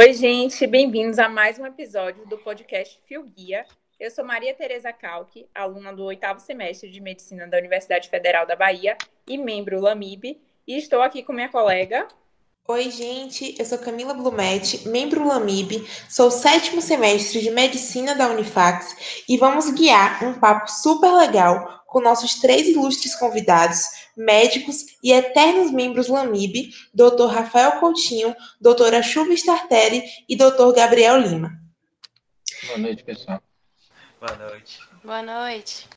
Oi, gente, bem-vindos a mais um episódio do podcast Fio Guia. Eu sou Maria Tereza Calque, aluna do oitavo semestre de Medicina da Universidade Federal da Bahia e membro LAMIB, e estou aqui com minha colega. Oi, gente, eu sou Camila Blumetti, membro LAMIB, sou sétimo semestre de Medicina da Unifax e vamos guiar um papo super legal com nossos três ilustres convidados, médicos e eternos membros LAMIB, Dr. Rafael Coutinho, doutora Chuva Startelli e Dr. Gabriel Lima. Boa noite, pessoal. Boa noite. Boa noite.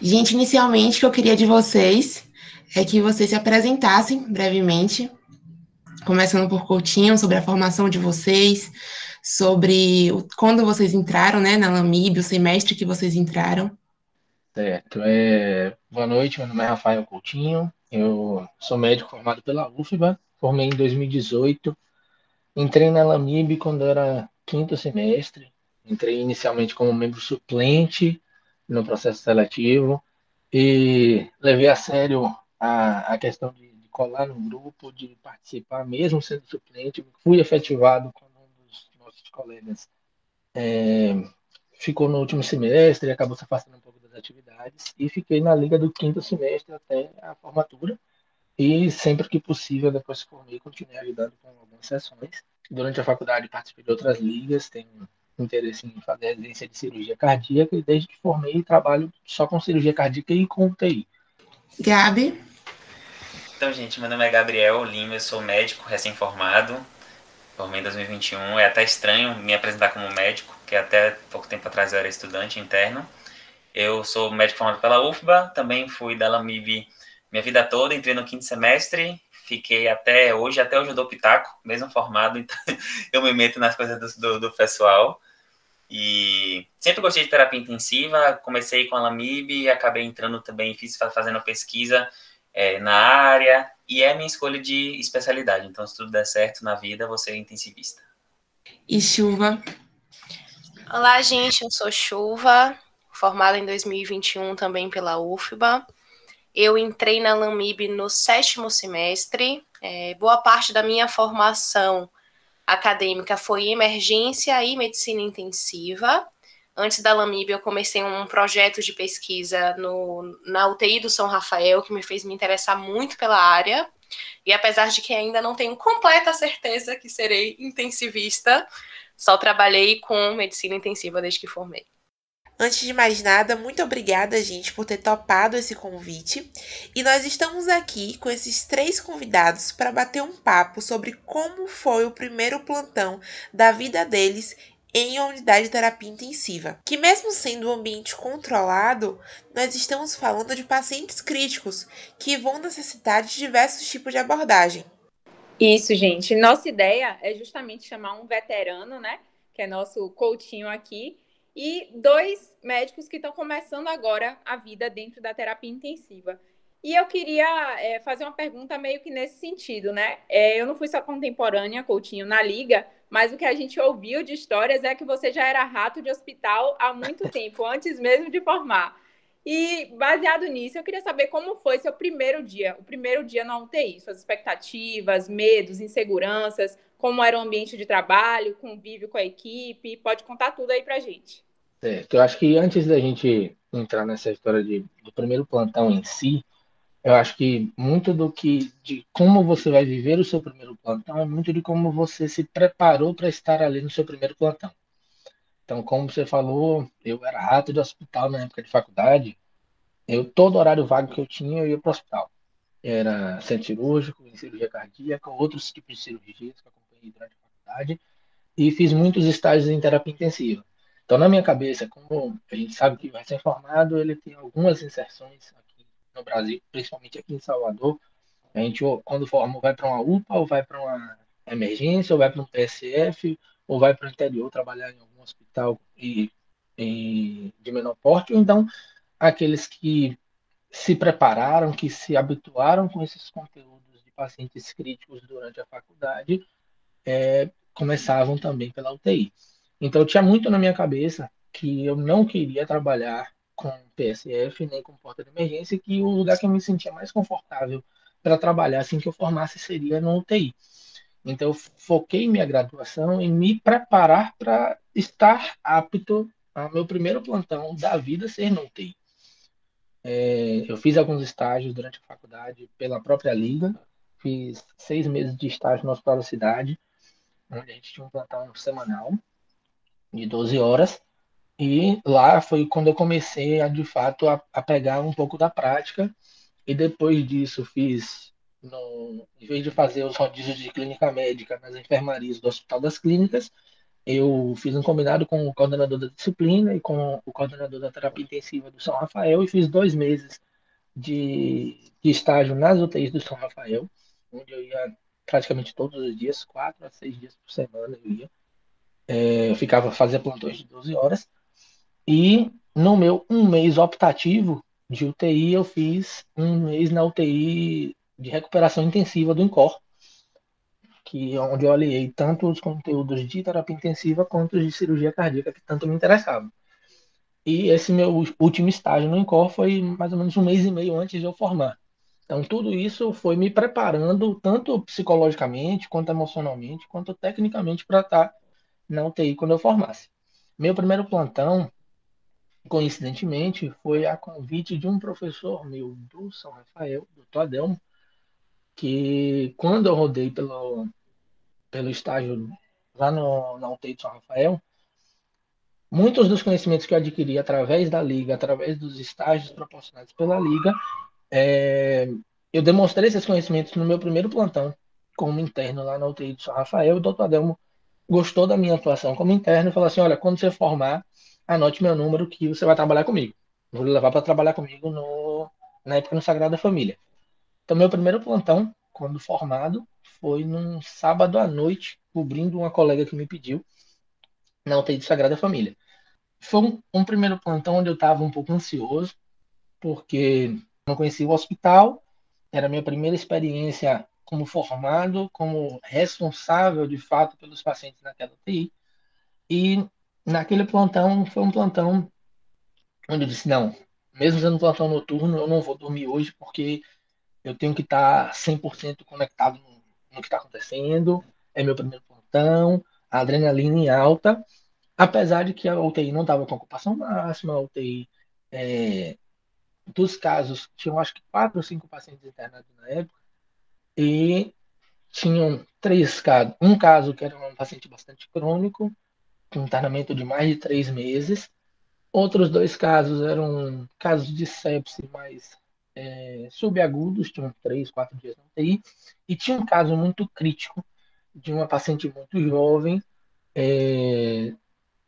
Gente, inicialmente, o que eu queria de vocês é que vocês se apresentassem brevemente, começando por Coutinho, sobre a formação de vocês, sobre quando vocês entraram né, na LAMIB, o semestre que vocês entraram. Certo. É... Boa noite, meu nome é Rafael Coutinho, eu sou médico formado pela UFBA, formei em 2018, entrei na LAMIB quando era quinto semestre, entrei inicialmente como membro suplente no processo seletivo e levei a sério a, a questão de, de colar no grupo, de participar mesmo sendo suplente, fui efetivado como um dos nossos colegas. É, ficou no último semestre e acabou se afastando atividades e fiquei na liga do quinto semestre até a formatura. E sempre que possível depois que formei continuei ajudando com algumas sessões. Durante a faculdade participei de outras ligas tenho interesse em fazer residência de cirurgia cardíaca e desde que formei trabalho só com cirurgia cardíaca e com UTI Gabi? Então gente meu nome é Gabriel Lima eu sou médico recém-formado. Formei em 2021 é até estranho me apresentar como médico que até pouco tempo atrás eu era estudante interno eu sou médico formado pela UFBA, também fui da LAMIB minha vida toda, entrei no quinto semestre, fiquei até hoje, até hoje eu dou pitaco, mesmo formado, então eu me meto nas coisas do, do, do pessoal. E sempre gostei de terapia intensiva, comecei com a LAMIB e acabei entrando também, fiz fazendo pesquisa é, na área, e é a minha escolha de especialidade. Então, se tudo der certo na vida, você é intensivista. E Chuva? Olá, gente, eu sou Chuva, formada em 2021 também pela UFBA. Eu entrei na LAMIB no sétimo semestre. É, boa parte da minha formação acadêmica foi em emergência e medicina intensiva. Antes da LAMIB, eu comecei um projeto de pesquisa no, na UTI do São Rafael, que me fez me interessar muito pela área. E apesar de que ainda não tenho completa certeza que serei intensivista, só trabalhei com medicina intensiva desde que formei. Antes de mais nada, muito obrigada, gente, por ter topado esse convite. E nós estamos aqui com esses três convidados para bater um papo sobre como foi o primeiro plantão da vida deles em uma unidade de terapia intensiva. Que mesmo sendo um ambiente controlado, nós estamos falando de pacientes críticos que vão necessitar de diversos tipos de abordagem. Isso, gente. Nossa ideia é justamente chamar um veterano, né, que é nosso coachinho aqui, e dois médicos que estão começando agora a vida dentro da terapia intensiva. E eu queria é, fazer uma pergunta meio que nesse sentido, né? É, eu não fui só contemporânea, Coutinho, na liga, mas o que a gente ouviu de histórias é que você já era rato de hospital há muito tempo, antes mesmo de formar. E baseado nisso, eu queria saber como foi seu primeiro dia, o primeiro dia na UTI, suas expectativas, medos, inseguranças, como era o ambiente de trabalho, convívio com a equipe, pode contar tudo aí pra gente. Certo. Eu acho que antes da gente entrar nessa história de, do primeiro plantão em si, eu acho que muito do que de como você vai viver o seu primeiro plantão é muito de como você se preparou para estar ali no seu primeiro plantão. Então, como você falou, eu era rato de hospital na época de faculdade. Eu todo horário vago que eu tinha, eu ia para o hospital. Era centro cirúrgico, em cirurgia cardíaca, outros tipos de cirurgias que eu acompanhei durante a faculdade e fiz muitos estágios em terapia intensiva. Então, na minha cabeça, como a gente sabe que o recém-formado ele tem algumas inserções aqui no Brasil, principalmente aqui em Salvador. A gente, quando forma, vai para uma UPA, ou vai para uma emergência, ou vai para um PSF, ou vai para o interior trabalhar em algum hospital e, e de menor porte, ou então aqueles que se prepararam, que se habituaram com esses conteúdos de pacientes críticos durante a faculdade, é, começavam também pela UTI. Então tinha muito na minha cabeça que eu não queria trabalhar com PSF nem com porta de emergência, que o lugar que eu me sentia mais confortável para trabalhar assim que eu formasse seria no UTI. Então, eu foquei minha graduação em me preparar para estar apto ao meu primeiro plantão da vida ser no UTI. É, eu fiz alguns estágios durante a faculdade pela própria liga, fiz seis meses de estágio no Hospital da Cidade, onde a gente tinha um plantão semanal de 12 horas, e lá foi quando eu comecei a, de fato, a, a pegar um pouco da prática, e depois disso fiz no, em vez de fazer os rodízios de clínica médica nas enfermarias do Hospital das Clínicas, eu fiz um combinado com o coordenador da disciplina e com o coordenador da terapia intensiva do São Rafael e fiz dois meses de, de estágio nas UTIs do São Rafael, onde eu ia praticamente todos os dias, quatro a seis dias por semana eu ia. É, eu ficava fazia plantões de 12 horas. E no meu um mês optativo de UTI, eu fiz um mês na UTI de recuperação intensiva do INCOR, que onde eu aliei tanto os conteúdos de terapia intensiva quanto os de cirurgia cardíaca, que tanto me interessavam. E esse meu último estágio no INCOR foi mais ou menos um mês e meio antes de eu formar. Então, tudo isso foi me preparando, tanto psicologicamente, quanto emocionalmente, quanto tecnicamente, para estar na UTI quando eu formasse. Meu primeiro plantão, coincidentemente, foi a convite de um professor meu do São Rafael, doutor Adelmo, que quando eu rodei pelo, pelo estágio lá no, na UTI de São Rafael, muitos dos conhecimentos que eu adquiri através da Liga, através dos estágios proporcionados pela Liga, é, eu demonstrei esses conhecimentos no meu primeiro plantão como interno lá na UTI de São Rafael. O doutor Adelmo gostou da minha atuação como interno e falou assim: Olha, quando você formar, anote meu número que você vai trabalhar comigo. Vou levar para trabalhar comigo no, na época no Sagrada Família. Então, meu primeiro plantão, quando formado, foi num sábado à noite, cobrindo uma colega que me pediu na UTI de Sagrada Família. Foi um, um primeiro plantão onde eu estava um pouco ansioso, porque não conhecia o hospital, era a minha primeira experiência como formado, como responsável de fato pelos pacientes naquela UTI. E naquele plantão, foi um plantão onde eu disse: não, mesmo sendo plantão noturno, eu não vou dormir hoje porque eu tenho que estar 100% conectado no, no que está acontecendo, é meu primeiro plantão, a adrenalina em alta, apesar de que a UTI não estava com ocupação máxima, a UTI, é, dos casos, tinham acho que quatro ou cinco pacientes internados na época, e tinham três casos, um caso que era um paciente bastante crônico, com internamento de mais de três meses, outros dois casos eram casos de sepse mais é, subagudos, tinham três, quatro dias na UTI, e tinha um caso muito crítico de uma paciente muito jovem é,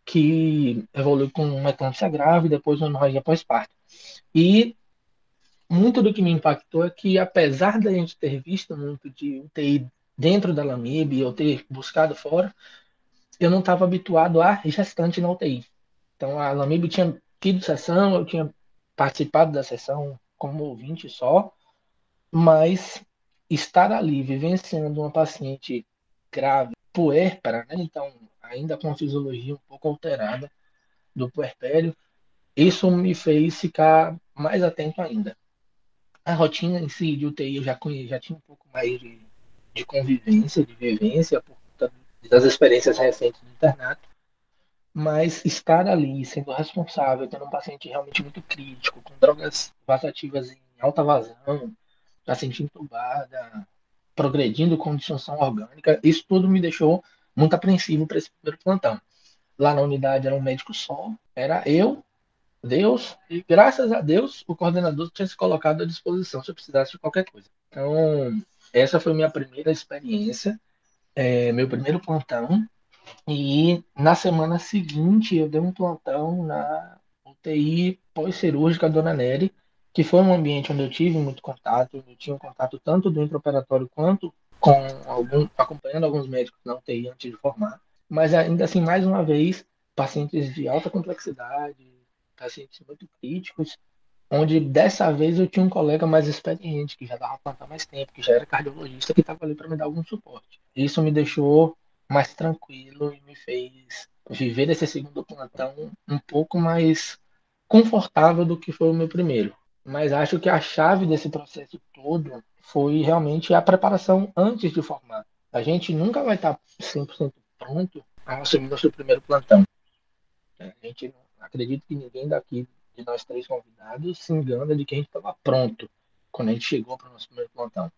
que evoluiu com uma eclâmpsia grave, depois uma hemorragia pós-parto. E muito do que me impactou é que, apesar da gente ter visto muito de UTI dentro da Lamib, eu ter buscado fora, eu não estava habituado a gestante na UTI. Então, a Lamib tinha tido sessão, eu tinha participado da sessão como ouvinte só, mas estar ali vivenciando uma paciente grave, puérpera, né? então ainda com a fisiologia um pouco alterada do puerpério, isso me fez ficar mais atento ainda. A rotina em si de UTI eu já, conheço, já tinha um pouco mais de, de convivência, de vivência, por conta das experiências recentes do internato, mas estar ali, sendo responsável, tendo um paciente realmente muito crítico, com drogas vasativas em alta vazão, paciente entubada, progredindo com disfunção orgânica, isso tudo me deixou muito apreensivo para esse primeiro plantão. Lá na unidade era um médico só, era eu, Deus, e graças a Deus o coordenador tinha se colocado à disposição se eu precisasse de qualquer coisa. Então, essa foi minha primeira experiência, é, meu primeiro plantão, e na semana seguinte eu dei um plantão na UTI pós-cirúrgica Dona Nery, que foi um ambiente onde eu tive muito contato, eu tinha um contato tanto do intraoperatório quanto com algum, acompanhando alguns médicos na UTI antes de formar. Mas ainda assim, mais uma vez, pacientes de alta complexidade, pacientes muito críticos, onde dessa vez eu tinha um colega mais experiente, que já dava plantão mais tempo, que já era cardiologista, que estava ali para me dar algum suporte. Isso me deixou mais tranquilo e me fez viver esse segundo plantão um pouco mais confortável do que foi o meu primeiro. Mas acho que a chave desse processo todo foi realmente a preparação antes de formar. a gente nunca vai estar 100% pronto a assumir nosso primeiro plantão. A gente acredito que ninguém daqui de nós três convidados se engana de que a gente estava pronto quando a gente chegou para o nosso primeiro plantão.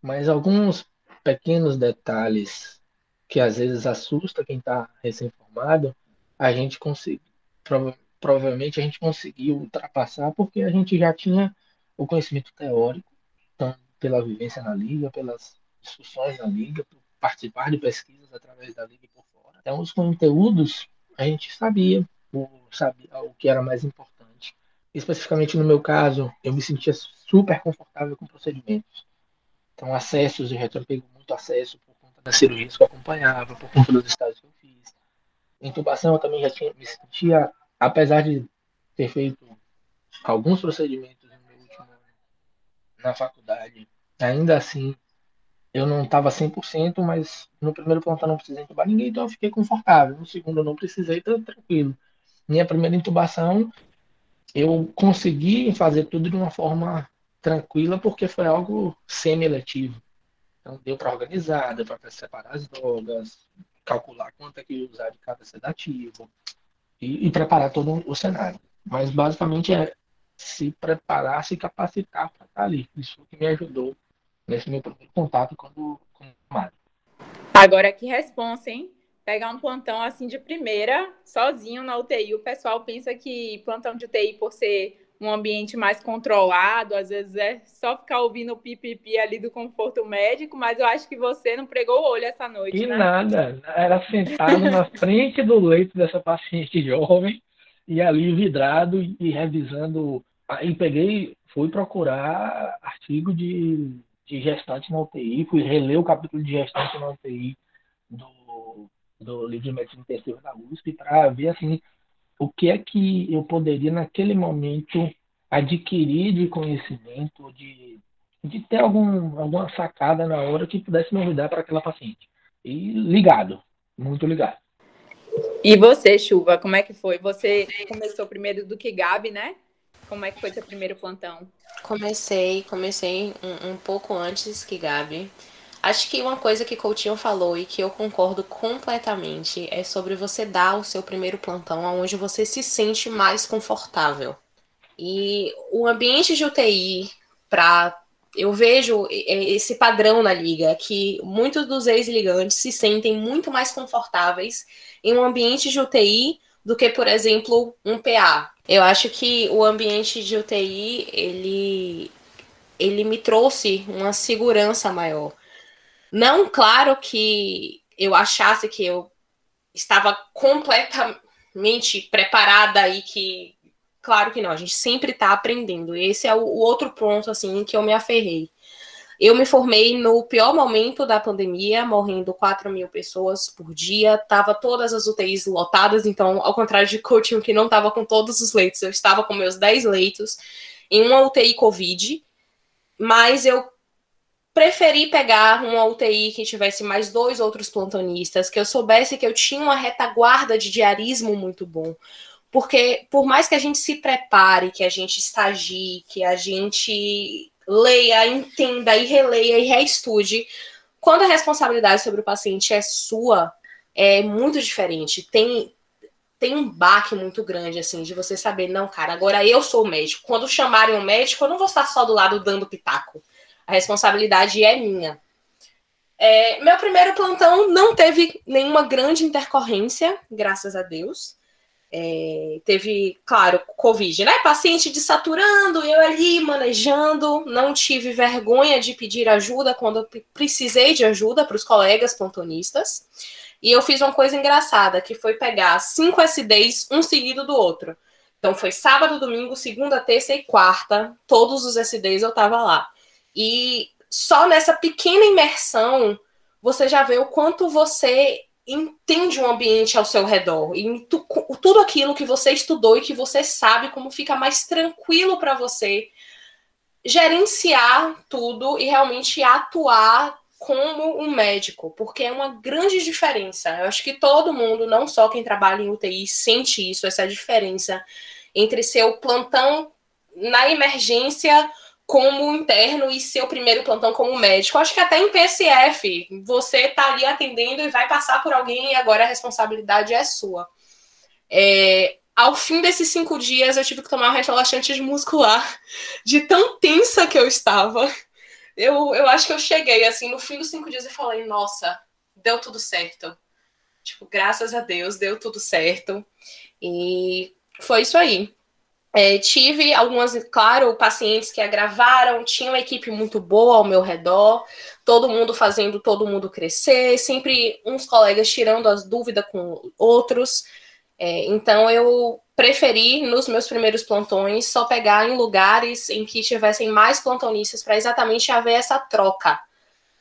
Mas alguns pequenos detalhes que às vezes assusta quem está recém-formado, a gente conseguiu, prova provavelmente a gente conseguiu ultrapassar porque a gente já tinha o conhecimento teórico, então, pela vivência na liga, pelas discussões na liga, por participar de pesquisas através da liga e por fora. Então, os conteúdos a gente sabia, o, sabia o que era mais importante. Especificamente no meu caso, eu me sentia super confortável com procedimentos. Então, acessos, eu já muito acesso por das cirurgias que eu acompanhava, por conta dos estágios que eu fiz. Intubação, eu também já tinha, me sentia, apesar de ter feito alguns procedimentos no meu último ano na faculdade, ainda assim eu não estava 100%, mas no primeiro plantão não precisei intubar ninguém, então eu fiquei confortável. No segundo eu não precisei, então tranquilo. Minha primeira intubação, eu consegui fazer tudo de uma forma tranquila, porque foi algo semi-eletivo. Então deu para organizar, deu para separar as drogas, calcular quanto é que ia usar de cada sedativo e, e preparar todo o cenário. Mas basicamente é se preparar, se capacitar para estar ali. Isso que me ajudou nesse meu primeiro contato quando com o Mário. Agora que responsa, hein? Pegar um plantão assim de primeira, sozinho na UTI. O pessoal pensa que plantão de UTI, por ser um ambiente mais controlado, às vezes é só ficar ouvindo o pipipi ali do conforto médico, mas eu acho que você não pregou o olho essa noite. E né? nada, era sentado na frente do leito dessa paciente jovem e ali vidrado e revisando. Aí peguei, fui procurar artigo de de gestante na UTI, fui reler o capítulo de gestante na UTI do, do livro de medicina intensiva da USP para ver assim o que é que eu poderia naquele momento adquirir de conhecimento, de, de ter algum, alguma sacada na hora que pudesse me ajudar para aquela paciente. E ligado, muito ligado. E você, Chuva, como é que foi? Você começou primeiro do que Gabi, né? Como é que foi seu primeiro plantão? Comecei, comecei um, um pouco antes que Gabi. Acho que uma coisa que Coutinho falou e que eu concordo completamente é sobre você dar o seu primeiro plantão onde você se sente mais confortável. E o ambiente de UTI para eu vejo esse padrão na liga que muitos dos ex-ligantes se sentem muito mais confortáveis em um ambiente de UTI do que, por exemplo, um PA. Eu acho que o ambiente de UTI, ele, ele me trouxe uma segurança maior. Não, claro que eu achasse que eu estava completamente preparada e que, claro que não, a gente sempre está aprendendo. Esse é o, outro ponto, assim, que eu me aferrei. Eu me formei no pior momento da pandemia, morrendo 4 mil pessoas por dia, tava todas as UTIs lotadas, então, ao contrário de coaching que não estava com todos os leitos, eu estava com meus 10 leitos em uma UTI Covid, mas eu preferi pegar uma UTI que tivesse mais dois outros plantonistas, que eu soubesse que eu tinha uma retaguarda de diarismo muito bom. Porque por mais que a gente se prepare, que a gente estagie, que a gente leia, entenda e releia e reestude. Quando a responsabilidade sobre o paciente é sua, é muito diferente. Tem tem um baque muito grande, assim, de você saber, não, cara, agora eu sou o médico. Quando chamarem um médico, eu não vou estar só do lado dando pitaco. A responsabilidade é minha. É, meu primeiro plantão não teve nenhuma grande intercorrência, graças a Deus. É, teve, claro, Covid, né? Paciente desaturando, eu ali manejando, não tive vergonha de pedir ajuda quando precisei de ajuda para os colegas pontonistas. E eu fiz uma coisa engraçada, que foi pegar cinco SDs, um seguido do outro. Então foi sábado, domingo, segunda, terça e quarta, todos os SDs eu tava lá. E só nessa pequena imersão, você já vê o quanto você entende o ambiente ao seu redor e tu, tudo aquilo que você estudou e que você sabe como fica mais tranquilo para você gerenciar tudo e realmente atuar como um médico, porque é uma grande diferença. Eu acho que todo mundo, não só quem trabalha em UTI, sente isso, essa diferença entre ser o plantão na emergência como interno e seu primeiro plantão como médico. Acho que até em PSF, você está ali atendendo e vai passar por alguém e agora a responsabilidade é sua. É, ao fim desses cinco dias, eu tive que tomar um relaxante muscular de tão tensa que eu estava. Eu, eu acho que eu cheguei, assim, no fim dos cinco dias e falei, nossa, deu tudo certo. Tipo, graças a Deus, deu tudo certo. E foi isso aí. É, tive algumas, claro, pacientes que agravaram, tinha uma equipe muito boa ao meu redor, todo mundo fazendo todo mundo crescer, sempre uns colegas tirando as dúvidas com outros. É, então eu preferi, nos meus primeiros plantões, só pegar em lugares em que tivessem mais plantonistas para exatamente haver essa troca.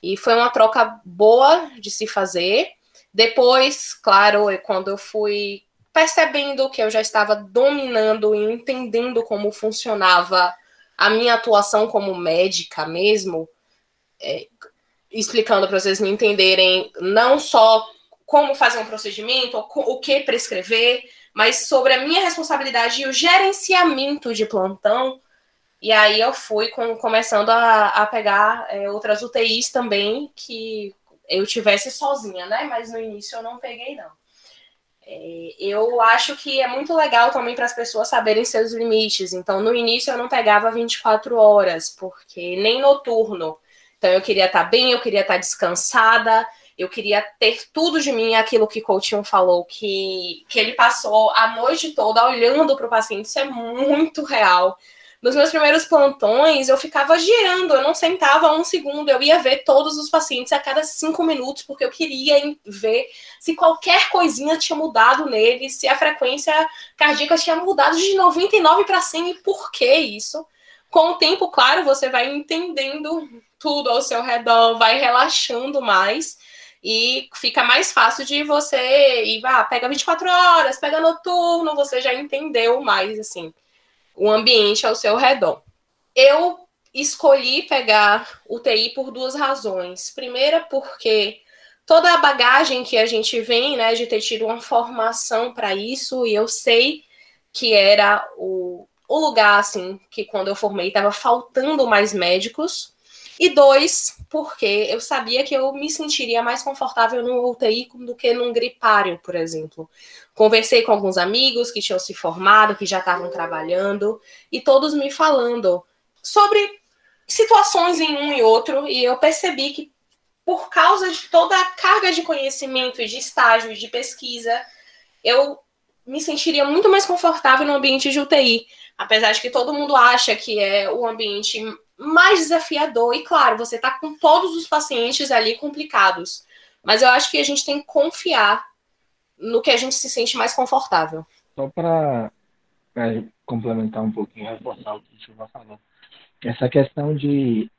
E foi uma troca boa de se fazer. Depois, claro, é quando eu fui percebendo que eu já estava dominando e entendendo como funcionava a minha atuação como médica mesmo, é, explicando para vocês me entenderem não só como fazer um procedimento, o que prescrever, mas sobre a minha responsabilidade e o gerenciamento de plantão. E aí eu fui com, começando a, a pegar é, outras UTIs também que eu tivesse sozinha, né? Mas no início eu não peguei, não. É, eu acho que é muito legal também para as pessoas saberem seus limites. Então, no início eu não pegava 24 horas, porque nem noturno. Então, eu queria estar tá bem, eu queria estar tá descansada, eu queria ter tudo de mim, aquilo que Coutinho falou, que, que ele passou a noite toda olhando para o paciente. Isso é muito real. Nos meus primeiros plantões, eu ficava girando, eu não sentava um segundo, eu ia ver todos os pacientes a cada cinco minutos, porque eu queria ver se qualquer coisinha tinha mudado nele, se a frequência cardíaca tinha mudado de 99 para 100 e por que isso. Com o tempo, claro, você vai entendendo tudo ao seu redor, vai relaxando mais e fica mais fácil de você ir, ah, pega 24 horas, pega noturno, você já entendeu mais, assim o ambiente ao seu redor. Eu escolhi pegar UTI por duas razões. Primeira, porque toda a bagagem que a gente vem, né, de ter tido uma formação para isso, e eu sei que era o, o lugar, assim, que quando eu formei estava faltando mais médicos. E dois, porque eu sabia que eu me sentiria mais confortável no UTI do que num gripário, por exemplo. Conversei com alguns amigos que tinham se formado, que já estavam trabalhando, e todos me falando sobre situações em um e outro, e eu percebi que por causa de toda a carga de conhecimento de estágio de pesquisa, eu me sentiria muito mais confortável no ambiente de UTI, apesar de que todo mundo acha que é o ambiente mais desafiador, e claro, você está com todos os pacientes ali complicados, mas eu acho que a gente tem que confiar no que a gente se sente mais confortável. Só para complementar um pouquinho, reforçar o que o falou. Essa questão de,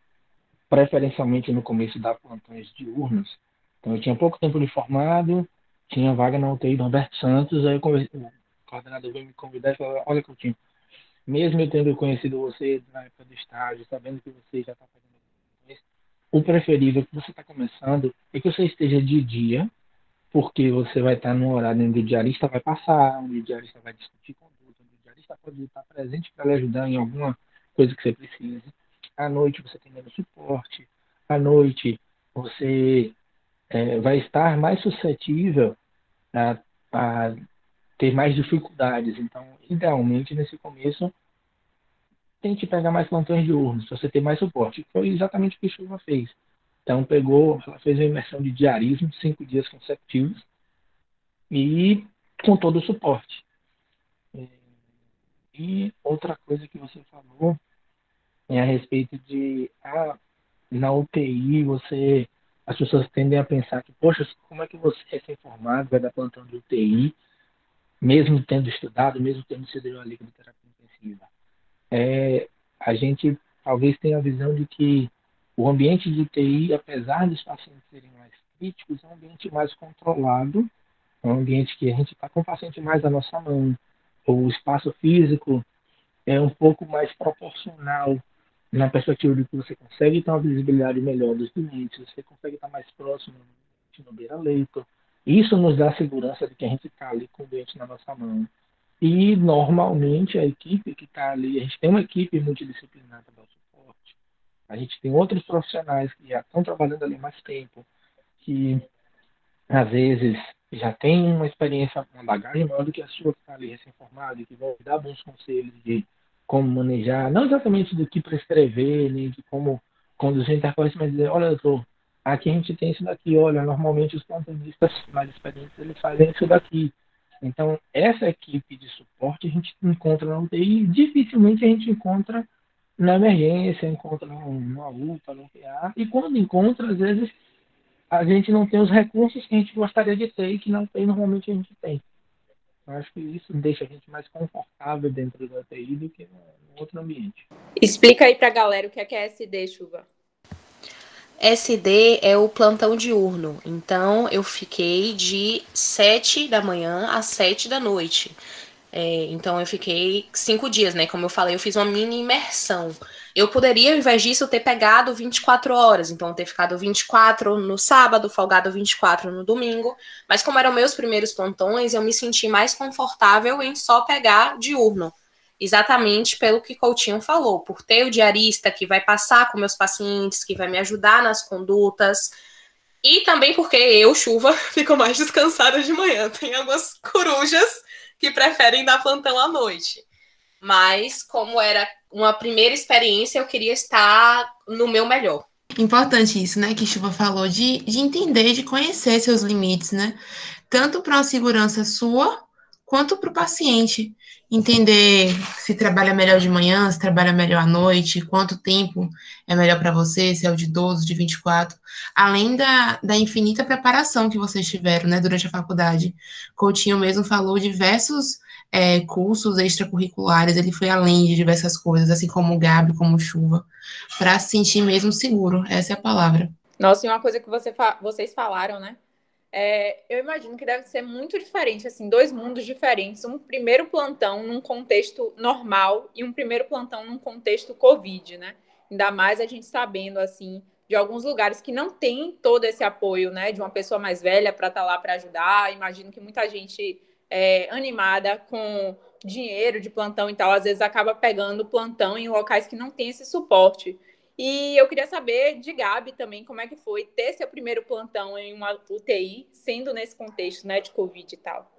preferencialmente no começo, dar plantões diurnos. Então, eu tinha pouco tempo de formado, tinha vaga na UTI do Roberto Santos, aí o coordenador veio me convidar e falou, olha, Coutinho, mesmo eu tendo conhecido você na época do estágio, sabendo que você já está fazendo o preferível que você está começando é que você esteja de dia, porque você vai estar num horário onde o diarista vai passar, onde o diarista vai discutir conduta, onde o diarista pode estar presente para lhe ajudar em alguma coisa que você precise. À noite você tem menos suporte, à noite você é, vai estar mais suscetível a, a ter mais dificuldades. Então, idealmente, nesse começo, tente pegar mais plantões diurnos, para você ter mais suporte. Foi exatamente o que a Chuva fez. Então pegou, ela fez uma imersão de diarismo, cinco dias consecutivos, e com todo o suporte. É, e outra coisa que você falou é a respeito de ah, na UTI você as pessoas tendem a pensar que, poxa, como é que você é recém-formado, vai dar plantão de UTI, mesmo tendo estudado, mesmo tendo sido uma liga de terapia intensiva? É, a gente talvez tenha a visão de que o ambiente de TI, apesar dos pacientes serem mais críticos, é um ambiente mais controlado, é um ambiente que a gente está com o paciente mais na nossa mão. O espaço físico é um pouco mais proporcional na perspectiva de que você consegue ter uma visibilidade melhor dos doentes, você consegue estar mais próximo no beira-leito. Isso nos dá a segurança de que a gente está ali com o doente na nossa mão. E, normalmente, a equipe que está ali, a gente tem uma equipe multidisciplinar para dar suporte, A gente tem outros profissionais que já estão trabalhando ali mais tempo, que às vezes já tem uma experiência, uma bagagem maior do que a sua que está ali recém-formada e que vai dar bons conselhos de como manejar, não exatamente do que prescrever, nem de como conduzir interface, mas dizer, olha, doutor, aqui a gente tem isso daqui, olha, normalmente os plantonistas mais experientes, eles fazem isso daqui. Então, essa equipe de suporte a gente encontra na UTI, dificilmente a gente encontra na emergência, encontra numa UPA, no PA, e quando encontra, às vezes, a gente não tem os recursos que a gente gostaria de ter e que não tem, normalmente a gente tem. Eu acho que isso deixa a gente mais confortável dentro da UTI do que no outro ambiente. Explica aí para a galera o que é, que é SD, Chuva. SD é o plantão diurno. Então, eu fiquei de 7 da manhã às 7 da noite. É, então, eu fiquei cinco dias, né? Como eu falei, eu fiz uma mini imersão. Eu poderia, ao invés disso, ter pegado 24 horas. Então, ter ficado 24 no sábado, folgado 24 no domingo. Mas, como eram meus primeiros plantões, eu me senti mais confortável em só pegar diurno exatamente pelo que Coutinho falou, por ter o diarista que vai passar com meus pacientes, que vai me ajudar nas condutas, e também porque eu, chuva, fico mais descansada de manhã. Tem algumas corujas que preferem dar plantão à noite. Mas, como era uma primeira experiência, eu queria estar no meu melhor. Importante isso, né, que Chuva falou, de, de entender, de conhecer seus limites, né? Tanto para uma segurança sua, quanto para o paciente entender se trabalha melhor de manhã, se trabalha melhor à noite, quanto tempo é melhor para você, se é o de 12, de 24, além da, da infinita preparação que vocês tiveram né, durante a faculdade. Coutinho mesmo falou diversos é, cursos extracurriculares, ele foi além de diversas coisas, assim como o Gabi, como Chuva, para se sentir mesmo seguro, essa é a palavra. Nossa, e uma coisa que você fa vocês falaram, né? É, eu imagino que deve ser muito diferente, assim, dois mundos diferentes. Um primeiro plantão num contexto normal e um primeiro plantão num contexto Covid, né? Ainda mais a gente sabendo, assim, de alguns lugares que não tem todo esse apoio, né? De uma pessoa mais velha para estar tá lá para ajudar. Imagino que muita gente é, animada com dinheiro de plantão e tal, às vezes acaba pegando plantão em locais que não tem esse suporte. E eu queria saber de Gabi também como é que foi ter seu primeiro plantão em uma UTI, sendo nesse contexto né, de Covid e tal.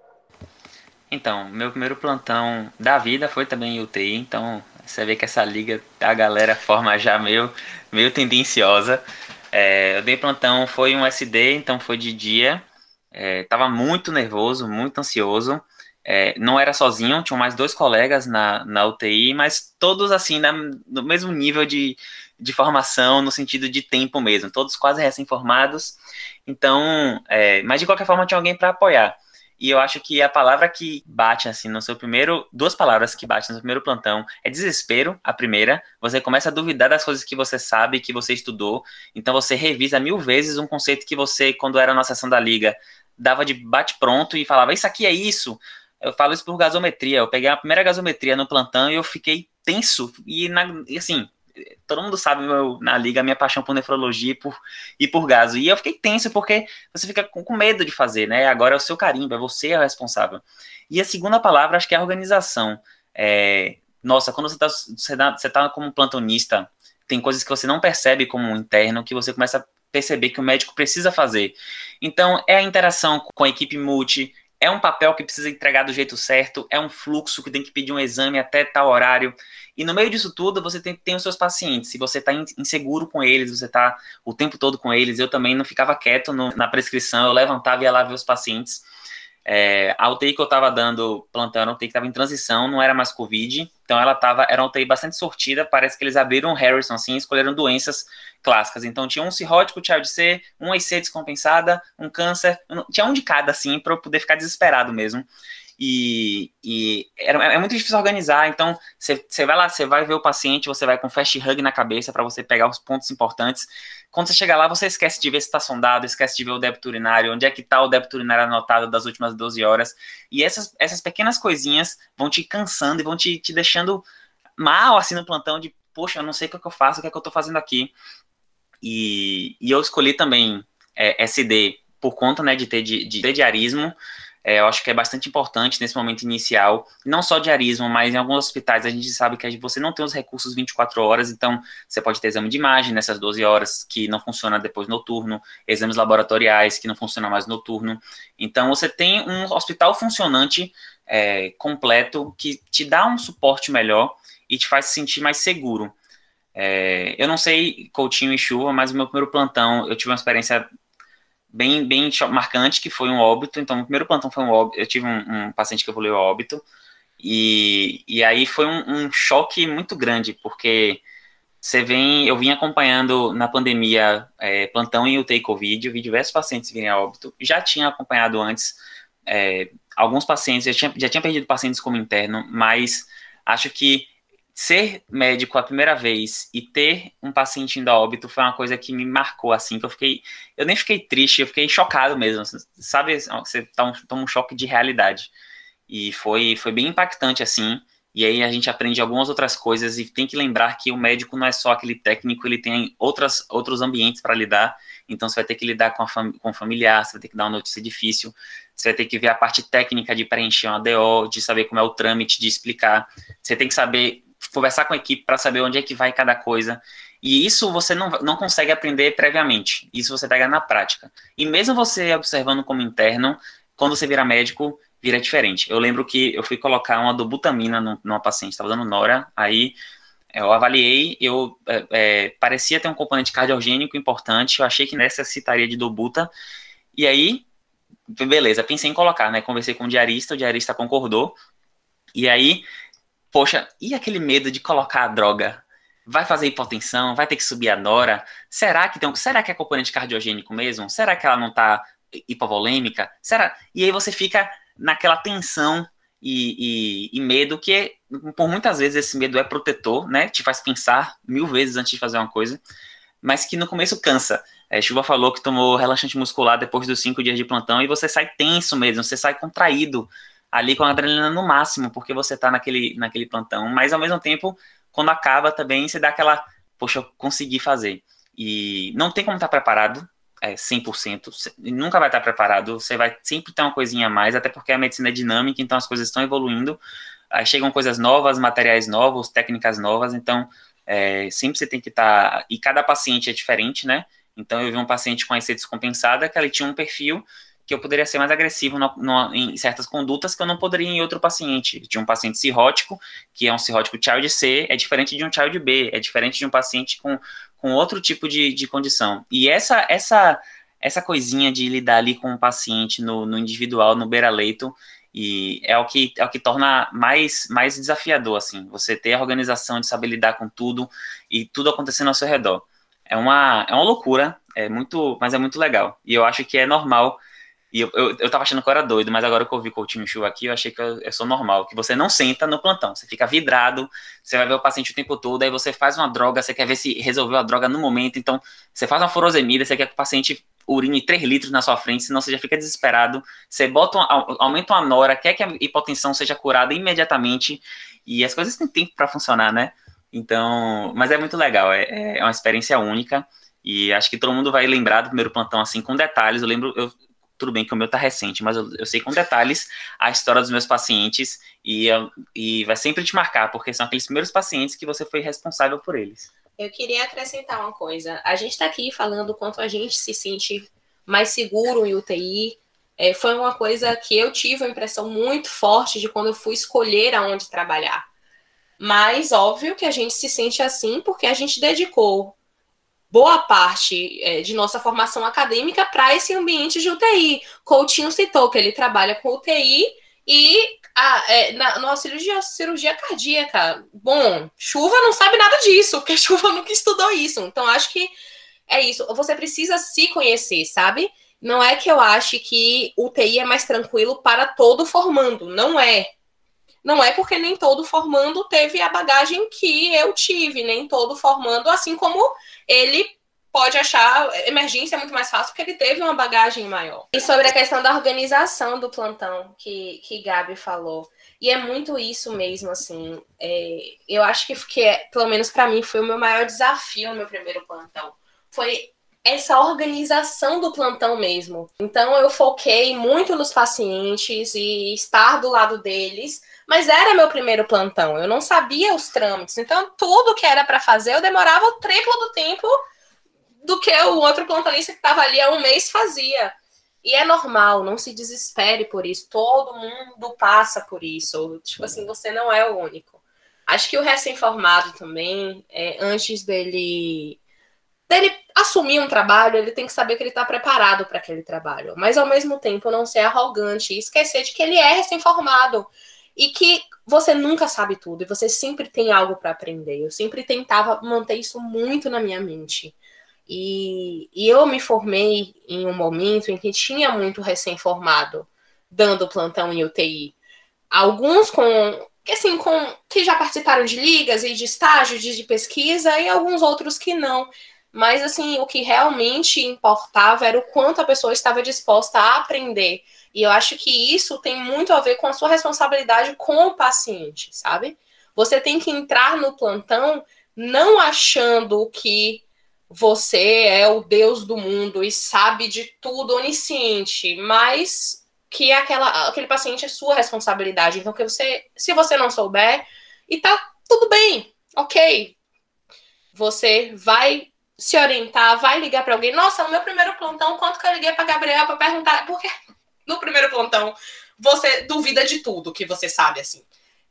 Então, meu primeiro plantão da vida foi também em UTI, então você vê que essa liga a galera forma já meio, meio tendenciosa. É, eu dei plantão, foi um SD, então foi de dia. É, tava muito nervoso, muito ansioso. É, não era sozinho, tinham mais dois colegas na, na UTI, mas todos assim, na, no mesmo nível de, de formação no sentido de tempo mesmo, todos quase recém-formados. Então, é, mas de qualquer forma tinha alguém para apoiar. E eu acho que a palavra que bate assim no seu primeiro, duas palavras que batem no seu primeiro plantão é desespero, a primeira, você começa a duvidar das coisas que você sabe, que você estudou, então você revisa mil vezes um conceito que você, quando era na sessão da liga, dava de bate pronto e falava, isso aqui é isso. Eu falo isso por gasometria, eu peguei a primeira gasometria no plantão e eu fiquei tenso, e, na, e assim, todo mundo sabe meu, na liga a minha paixão por nefrologia e por, e por gaso. E eu fiquei tenso porque você fica com, com, medo de fazer, né? Agora é o seu carimbo, é você é o responsável. E a segunda palavra, acho que é a organização. É, nossa, quando você está você tá, você tá como plantonista, tem coisas que você não percebe como interno, que você começa a perceber que o médico precisa fazer. Então, é a interação com a equipe multi, é um papel que precisa entregar do jeito certo, é um fluxo que tem que pedir um exame até tal horário. E no meio disso tudo, você tem, tem os seus pacientes. Se você está inseguro com eles, você está o tempo todo com eles. Eu também não ficava quieto no, na prescrição, eu levantava e ia lá ver os pacientes. É, a UTI que eu estava dando era uma UTI que estava em transição, não era mais Covid, então ela tava, era uma UTI bastante sortida, parece que eles abriram Harrison, assim, escolheram doenças clássicas, então tinha um cirrótico, Child C, um IC descompensada, um câncer, tinha um de cada, assim, para eu poder ficar desesperado mesmo, e, e é, é, muito difícil organizar. Então, você vai lá, você vai ver o paciente, você vai com fast hug na cabeça para você pegar os pontos importantes. Quando você chega lá, você esquece de ver se está sondado, esquece de ver o débito urinário, onde é que está o débito urinário anotado das últimas 12 horas. E essas, essas pequenas coisinhas vão te cansando e vão te, te deixando mal assim no plantão de, poxa, eu não sei o que, é que eu faço, o que é que eu estou fazendo aqui. E, e eu escolhi também é, SD por conta né, de ter de, de, de diarismo é, eu acho que é bastante importante nesse momento inicial, não só diarismo, mas em alguns hospitais a gente sabe que você não tem os recursos 24 horas, então você pode ter exame de imagem nessas 12 horas que não funciona depois noturno, exames laboratoriais que não funcionam mais noturno. Então você tem um hospital funcionante é, completo que te dá um suporte melhor e te faz se sentir mais seguro. É, eu não sei Coutinho e Chuva, mas o meu primeiro plantão eu tive uma experiência bem, bem marcante, que foi um óbito. Então, o primeiro plantão foi um óbito. Eu tive um, um paciente que evoluiu óbito. E, e aí foi um, um, choque muito grande, porque você vem, eu vim acompanhando na pandemia é, plantão em UTI Covid, eu vi diversos pacientes virem a óbito. Já tinha acompanhado antes é, alguns pacientes, já tinha, já tinha perdido pacientes como interno, mas acho que ser médico a primeira vez e ter um paciente indo a óbito foi uma coisa que me marcou, assim, que eu fiquei, eu nem fiquei triste, eu fiquei chocado mesmo, sabe, você toma um choque de realidade, e foi, foi bem impactante, assim, e aí a gente aprende algumas outras coisas e tem que lembrar que o médico não é só aquele técnico, ele tem outras, outros ambientes para lidar, então você vai ter que lidar com, a fam com o familiar, você vai ter que dar uma notícia difícil, você vai ter que ver a parte técnica de preencher uma DO, de saber como é o trâmite, de explicar, você tem que saber conversar com a equipe para saber onde é que vai cada coisa. E isso você não, não consegue aprender previamente. Isso você pega na prática. E mesmo você observando como interno, quando você vira médico, vira diferente. Eu lembro que eu fui colocar uma dobutamina numa paciente, estava dando Nora, aí eu avaliei, eu é, é, parecia ter um componente cardiogênico importante, eu achei que necessitaria de dobuta, e aí, beleza, pensei em colocar, né? Conversei com o diarista, o diarista concordou, e aí poxa, e aquele medo de colocar a droga? Vai fazer hipotensão? Vai ter que subir a nora? Será que tem, será que é componente cardiogênico mesmo? Será que ela não está hipovolêmica? Será? E aí você fica naquela tensão e, e, e, medo que, por muitas vezes, esse medo é protetor, né? Te faz pensar mil vezes antes de fazer uma coisa, mas que no começo cansa. É, Chuva falou que tomou relaxante muscular depois dos cinco dias de plantão e você sai tenso mesmo, você sai contraído ali com a adrenalina no máximo, porque você está naquele, naquele plantão, mas ao mesmo tempo, quando acaba também, você dá aquela, poxa, eu consegui fazer. E não tem como estar tá preparado, é, 100%, você nunca vai estar tá preparado, você vai sempre ter uma coisinha a mais, até porque a medicina é dinâmica, então as coisas estão evoluindo, aí chegam coisas novas, materiais novos, técnicas novas, então é, sempre você tem que estar, tá, e cada paciente é diferente, né? Então eu vi um paciente com a IC descompensada que ele tinha um perfil que eu poderia ser mais agressivo no, no, em certas condutas que eu não poderia em outro paciente. tinha um paciente cirrótico, que é um cirrótico child C, é diferente de um child B, é diferente de um paciente com, com outro tipo de, de condição. E essa, essa, essa coisinha de lidar ali com o paciente no, no individual, no beira-leito, e é o que é o que torna mais mais desafiador assim você ter a organização de saber lidar com tudo e tudo acontecendo ao seu redor é uma é uma loucura é muito mas é muito legal e eu acho que é normal e eu, eu, eu tava achando que eu era doido, mas agora que eu vi com o time Chu aqui, eu achei que eu, eu, sou normal, que você não senta no plantão, você fica vidrado, você vai ver o paciente o tempo todo, aí você faz uma droga, você quer ver se resolveu a droga no momento, então você faz uma furosemida, você quer que o paciente urine 3 litros na sua frente, senão você já fica desesperado, você bota uma, aumenta uma nora, quer que a hipotensão seja curada imediatamente, e as coisas têm tempo para funcionar, né? Então, mas é muito legal, é, é uma experiência única, e acho que todo mundo vai lembrar do primeiro plantão assim com detalhes. Eu lembro, eu, tudo bem que o meu tá recente, mas eu, eu sei com detalhes a história dos meus pacientes e, e vai sempre te marcar, porque são aqueles primeiros pacientes que você foi responsável por eles. Eu queria acrescentar uma coisa. A gente está aqui falando quanto a gente se sente mais seguro em UTI. É, foi uma coisa que eu tive uma impressão muito forte de quando eu fui escolher aonde trabalhar. Mas óbvio que a gente se sente assim porque a gente dedicou boa parte é, de nossa formação acadêmica para esse ambiente de UTI. Coutinho citou que ele trabalha com UTI e a, é, na, no auxílio de cirurgia cardíaca. Bom, chuva não sabe nada disso, porque chuva nunca estudou isso. Então, acho que é isso. Você precisa se conhecer, sabe? Não é que eu ache que UTI é mais tranquilo para todo formando. Não é. Não é porque nem todo formando teve a bagagem que eu tive, nem todo formando, assim como ele pode achar emergência muito mais fácil porque ele teve uma bagagem maior. E sobre a questão da organização do plantão que, que Gabi falou. E é muito isso mesmo, assim. É, eu acho que, que é, pelo menos para mim, foi o meu maior desafio no meu primeiro plantão. Foi essa organização do plantão mesmo. Então eu foquei muito nos pacientes e estar do lado deles, mas era meu primeiro plantão, eu não sabia os trâmites. Então tudo que era para fazer eu demorava o triplo do tempo do que o outro plantonista que estava ali há um mês fazia. E é normal, não se desespere por isso. Todo mundo passa por isso. Tipo assim, você não é o único. Acho que o recém-formado também, é, antes dele dele assumir um trabalho, ele tem que saber que ele está preparado para aquele trabalho. Mas, ao mesmo tempo, não ser arrogante e esquecer de que ele é recém-formado. E que você nunca sabe tudo e você sempre tem algo para aprender. Eu sempre tentava manter isso muito na minha mente. E, e eu me formei em um momento em que tinha muito recém-formado dando plantão em UTI. Alguns com que assim com que já participaram de ligas e de estágios de, de pesquisa e alguns outros que não. Mas, assim, o que realmente importava era o quanto a pessoa estava disposta a aprender. E eu acho que isso tem muito a ver com a sua responsabilidade com o paciente, sabe? Você tem que entrar no plantão não achando que você é o Deus do mundo e sabe de tudo onisciente, mas que aquela, aquele paciente é sua responsabilidade. Então, que você, se você não souber, e tá tudo bem, ok. Você vai se orientar, vai ligar para alguém. Nossa, no meu primeiro plantão, quanto que eu liguei para Gabriel para perguntar? Porque no primeiro plantão você duvida de tudo que você sabe assim.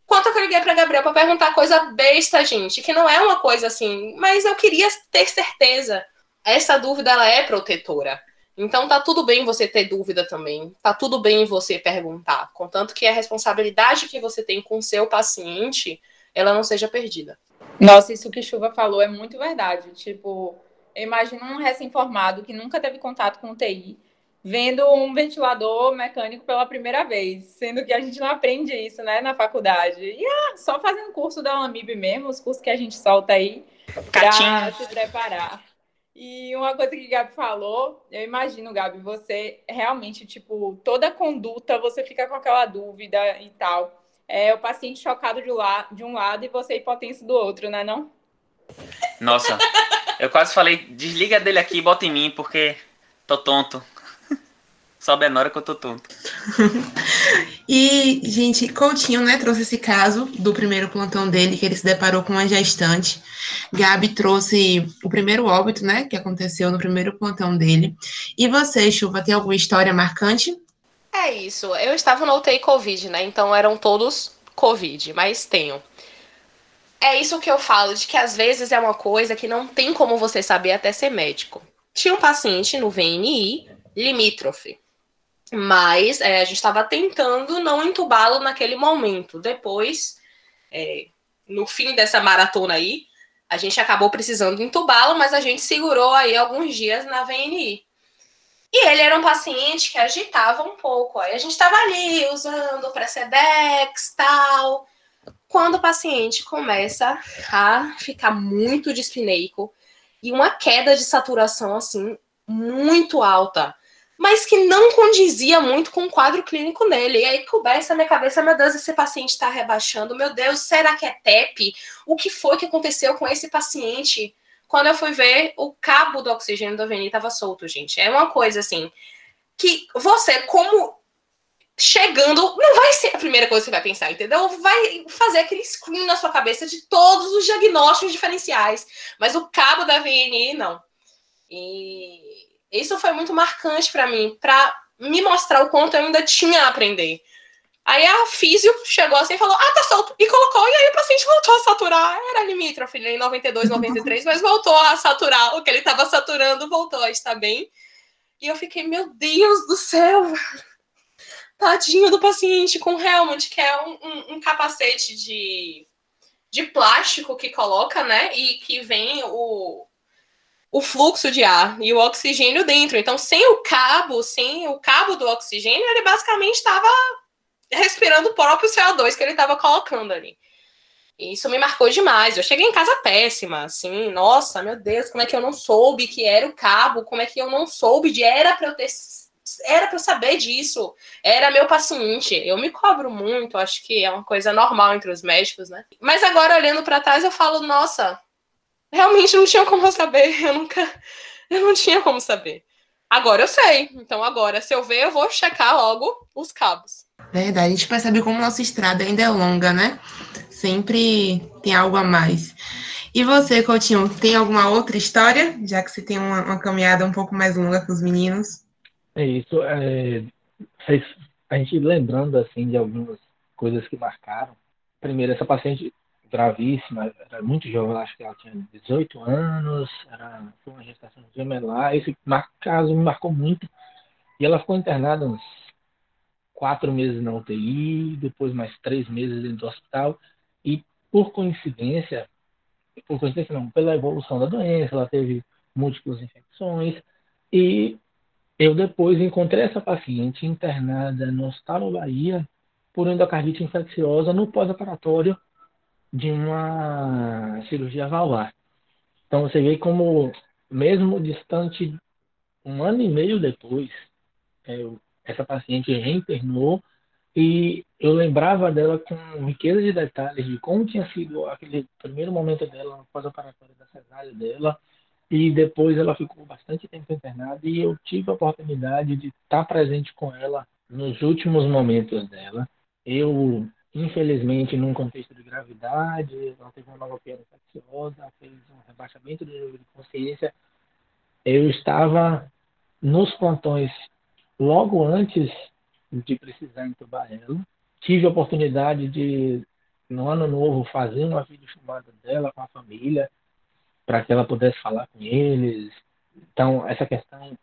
Quanto que eu liguei para Gabriel para perguntar coisa besta, gente, que não é uma coisa assim, mas eu queria ter certeza. Essa dúvida ela é protetora. Então tá tudo bem você ter dúvida também. Tá tudo bem você perguntar, contanto que a responsabilidade que você tem com o seu paciente, ela não seja perdida. Nossa, isso que Chuva falou é muito verdade. Tipo, eu imagino um recém-formado que nunca teve contato com TI, vendo um ventilador mecânico pela primeira vez, sendo que a gente não aprende isso, né, na faculdade. E ah, só fazendo curso da UNAMIB mesmo, os cursos que a gente solta aí, para se preparar. E uma coisa que Gabi falou, eu imagino, Gabi, você realmente, tipo, toda conduta, você fica com aquela dúvida e tal é o paciente chocado de, la de um lado e você hipotenso do outro, né não? Nossa, eu quase falei, desliga dele aqui e bota em mim, porque tô tonto. Sobe a hora que eu tô tonto. e, gente, Coutinho, né, trouxe esse caso do primeiro plantão dele, que ele se deparou com uma gestante. Gabi trouxe o primeiro óbito, né, que aconteceu no primeiro plantão dele. E você, Chuva, tem alguma história marcante? É isso. Eu estava no UTI Covid, né? Então eram todos Covid, mas tenho. É isso que eu falo, de que às vezes é uma coisa que não tem como você saber até ser médico. Tinha um paciente no VNI limítrofe, mas é, a gente estava tentando não entubá-lo naquele momento. Depois, é, no fim dessa maratona aí, a gente acabou precisando entubá-lo, mas a gente segurou aí alguns dias na VNI. E ele era um paciente que agitava um pouco. Aí a gente estava ali usando Precedex tal. Quando o paciente começa a ficar muito dispineico e uma queda de saturação assim muito alta, mas que não condizia muito com o quadro clínico dele. E aí começa a minha cabeça, meu Deus, esse paciente está rebaixando. Meu Deus, será que é TEP? O que foi que aconteceu com esse paciente? Quando eu fui ver, o cabo do oxigênio do Aveni estava solto, gente. É uma coisa assim que você, como chegando, não vai ser a primeira coisa que você vai pensar, entendeu? Vai fazer aquele screen na sua cabeça de todos os diagnósticos diferenciais. Mas o cabo da VNI, não. E isso foi muito marcante para mim, para me mostrar o quanto eu ainda tinha a aprender. Aí a físio chegou assim e falou: Ah, tá solto. E colocou, e aí o paciente voltou a saturar. Era limítrofe em 92, 93, mas voltou a saturar. O que ele estava saturando voltou a estar bem. E eu fiquei, meu Deus do céu, tadinho do paciente com helmet, que é um, um, um capacete de, de plástico que coloca, né? E que vem o, o fluxo de ar e o oxigênio dentro. Então, sem o cabo, sem o cabo do oxigênio, ele basicamente estava respirando o próprio CO2 que ele estava colocando ali. Isso me marcou demais. Eu cheguei em casa péssima, assim, nossa, meu Deus, como é que eu não soube que era o cabo? Como é que eu não soube de era para eu ter era para eu saber disso. Era meu paciente. Eu me cobro muito, acho que é uma coisa normal entre os médicos, né? Mas agora olhando para trás eu falo, nossa, realmente não tinha como eu saber. Eu nunca Eu não tinha como saber. Agora eu sei. Então agora, se eu ver, eu vou checar logo os cabos. Verdade, a gente percebe como nossa estrada ainda é longa, né? Sempre tem algo a mais. E você, Coutinho, tem alguma outra história? Já que você tem uma, uma caminhada um pouco mais longa com os meninos. É isso. É, a gente lembrando assim de algumas coisas que marcaram. Primeiro, essa paciente gravíssima, era muito jovem, acho que ela tinha 18 anos, era, uma gestação gemelar. Esse caso me marcou muito. E ela ficou internada uns quatro meses na UTI, depois mais três meses dentro do hospital. E, por coincidência, por coincidência não, pela evolução da doença, ela teve múltiplas infecções. E eu depois encontrei essa paciente internada no Hospital Bahia por endocardite infecciosa no pós-operatório de uma cirurgia valvar. Então você vê como, mesmo distante, um ano e meio depois, é, essa paciente reinternou e eu lembrava dela com riqueza de detalhes de como tinha sido aquele primeiro momento dela no pós-operatório da cesárea dela e depois ela ficou bastante tempo internada e eu tive a oportunidade de estar presente com ela nos últimos momentos dela. Eu Infelizmente, num contexto de gravidade, ela teve uma novopia infecciosa, fez um rebaixamento do nível de consciência. Eu estava nos plantões logo antes de precisar entubar ela. Tive a oportunidade de, no ano novo, fazer uma videochamada dela com a família, para que ela pudesse falar com eles. Então, essa questão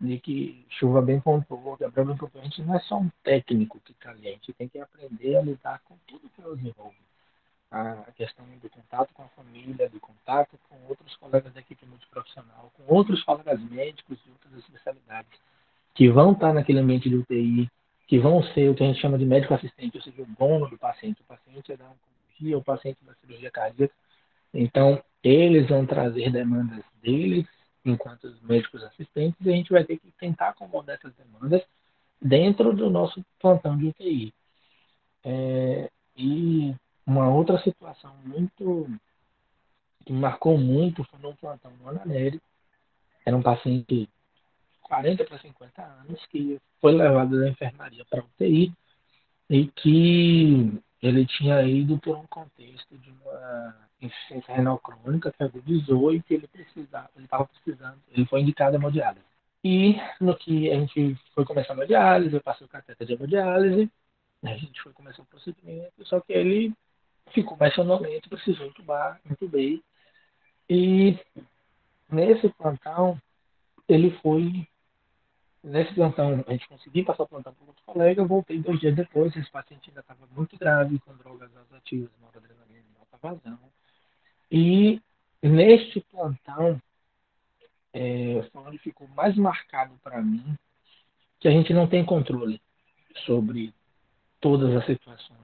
de que Chuva bem pontuou, Gabriel bem pontuou, a gente não é só um técnico que está ali, a gente tem que aprender a lidar com tudo que nos envolve. A questão do contato com a família, do contato com outros colegas da equipe multiprofissional, com outros colegas médicos de outras especialidades, que vão estar naquele ambiente de UTI, que vão ser o que a gente chama de médico assistente, ou seja, o dono do paciente. O paciente é da oncologia, o paciente da cirurgia cardíaca. Então, eles vão trazer demandas deles, enquanto médicos assistentes, e a gente vai ter que tentar acomodar essas demandas dentro do nosso plantão de UTI. É, e uma outra situação muito que marcou muito foi num plantão no Ananeri. Era um paciente 40 para 50 anos que foi levado da enfermaria para UTI e que ele tinha ido por um contexto de uma insuficiência renal crônica que agudizou e que ele precisava, ele estava precisando, ele foi indicado a hemodiálise. E no que a gente foi começar a hemodiálise, eu passei o cateter de hemodiálise, a gente foi começar o procedimento, só que ele ficou mais sonolento, precisou entubar, entubei. E nesse plantão, ele foi. Nesse plantão, a gente conseguiu passar o plantão para outro colega, eu voltei dois dias depois, esse paciente ainda estava muito grave, com drogas ativas, noradrenalina, alta vazão. E neste plantão, é, foi onde ficou mais marcado para mim que a gente não tem controle sobre todas as situações,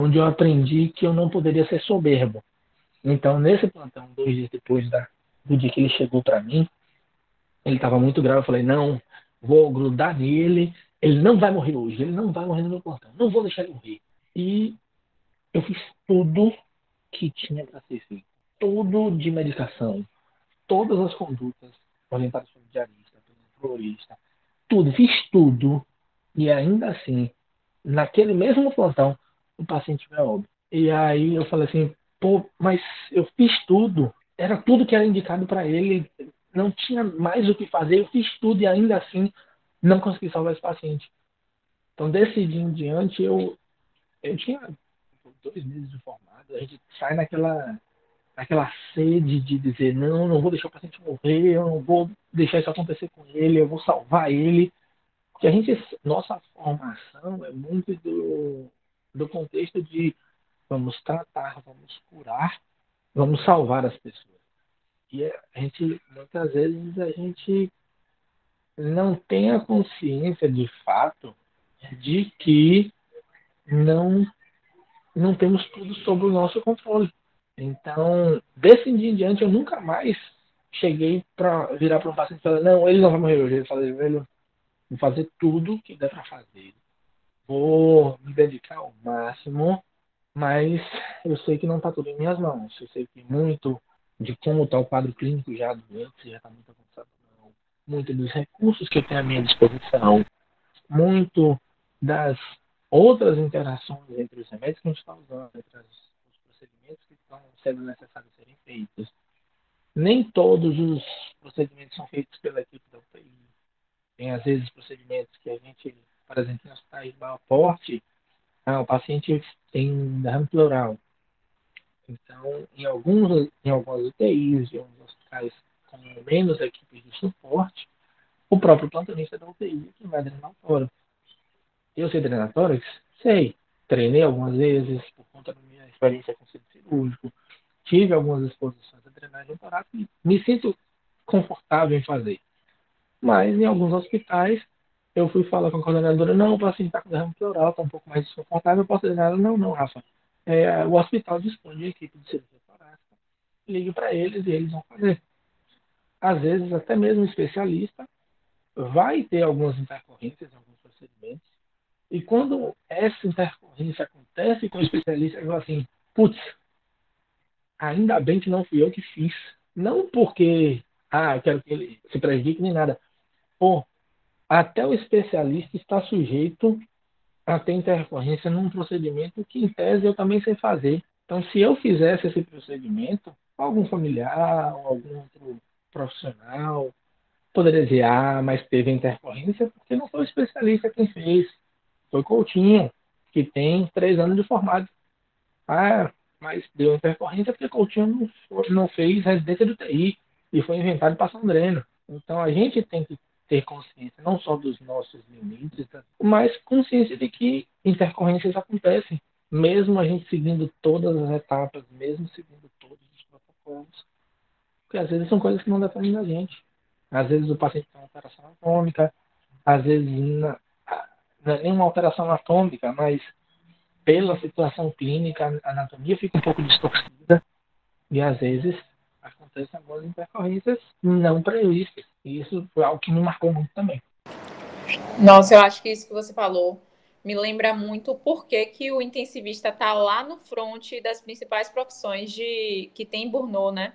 onde eu aprendi que eu não poderia ser soberbo. Então, nesse plantão, dois dias depois da, do dia que ele chegou para mim, ele estava muito grave. Eu falei: não, vou grudar nele. Ele não vai morrer hoje. Ele não vai morrer no meu plantão. Não vou deixar ele morrer. E eu fiz tudo que tinha para ser feito tudo de medicação, todas as condutas orientadas pelo diarista, pelo florista, tudo, fiz tudo e ainda assim, naquele mesmo plantão, o paciente veio óbito. E aí eu falei assim, pô, mas eu fiz tudo, era tudo que era indicado para ele, não tinha mais o que fazer, eu fiz tudo e ainda assim não consegui salvar esse paciente. Então, desse dia em diante, eu, eu tinha dois meses de formado, a gente sai naquela aquela sede de dizer, não, não vou deixar o paciente morrer, eu não vou deixar isso acontecer com ele, eu vou salvar ele. Porque a gente, nossa formação é muito do, do contexto de vamos tratar, vamos curar, vamos salvar as pessoas. E a gente, muitas vezes, a gente não tem a consciência de fato de que não, não temos tudo sob o nosso controle. Então, desse dia em diante, eu nunca mais cheguei para virar para um paciente e falar: não, ele não vai morrer hoje. Ele falou: velho, vou fazer tudo que der para fazer. Vou me dedicar ao máximo, mas eu sei que não está tudo em minhas mãos. Eu sei que muito de como está o quadro clínico já doente, já está muito avançado muito dos recursos que eu tenho à minha disposição, muito das outras interações entre os remédios que a gente está usando, entre os procedimentos que estão sendo necessários serem feitos. Nem todos os procedimentos são feitos pela equipe da UTI. Tem, às vezes, procedimentos que a gente, por exemplo, em hospitais de maior porte, ah, o paciente tem derrame pleural. Então, em, alguns, em algumas UTIs, em alguns hospitais com menos equipes de suporte, o próprio plantonista da UTI que vai drenar tórax. Eu sei drenar tórax? Sei. Treinei algumas vezes por conta da minha experiência com centro cirúrgico. Tive algumas exposições a drenagem torácica e me sinto confortável em fazer. Mas em alguns hospitais, eu fui falar com a coordenadora, não, o paciente está com derrame pleural, está um pouco mais desconfortável, eu posso drenar? Não, não, Rafa. É, o hospital dispõe de equipe de cirurgia torácica. Ligue para eles e eles vão fazer. Às vezes, até mesmo especialista vai ter algumas intercorrências, alguns procedimentos, e quando essa intercorrência acontece com o especialista, eu falo assim, putz, ainda bem que não fui eu que fiz. Não porque, ah, eu quero que ele se prejudique nem nada. Pô, até o especialista está sujeito a ter intercorrência num procedimento que, em tese, eu também sei fazer. Então, se eu fizesse esse procedimento, algum familiar, algum outro profissional, poderia dizer, ah, mas teve intercorrência porque não foi o especialista quem fez. Foi Coutinho, que tem três anos de formado. Ah, mas deu intercorrência porque Coutinho não, não fez residência do TI e foi inventado para um dreno. Então a gente tem que ter consciência não só dos nossos limites, mas consciência de que intercorrências acontecem, mesmo a gente seguindo todas as etapas, mesmo seguindo todos os protocolos. Porque às vezes são coisas que não dependem da gente. Às vezes o paciente tem uma alteração anatômica, às vezes não, não é nenhuma alteração anatômica, mas pela situação clínica, a anatomia fica um pouco distorcida e às vezes acontecem algumas intercorrências não previstas. E isso foi algo que me marcou muito também. Nossa, eu acho que isso que você falou me lembra muito por que o intensivista está lá no front das principais profissões de que tem Burnout, né?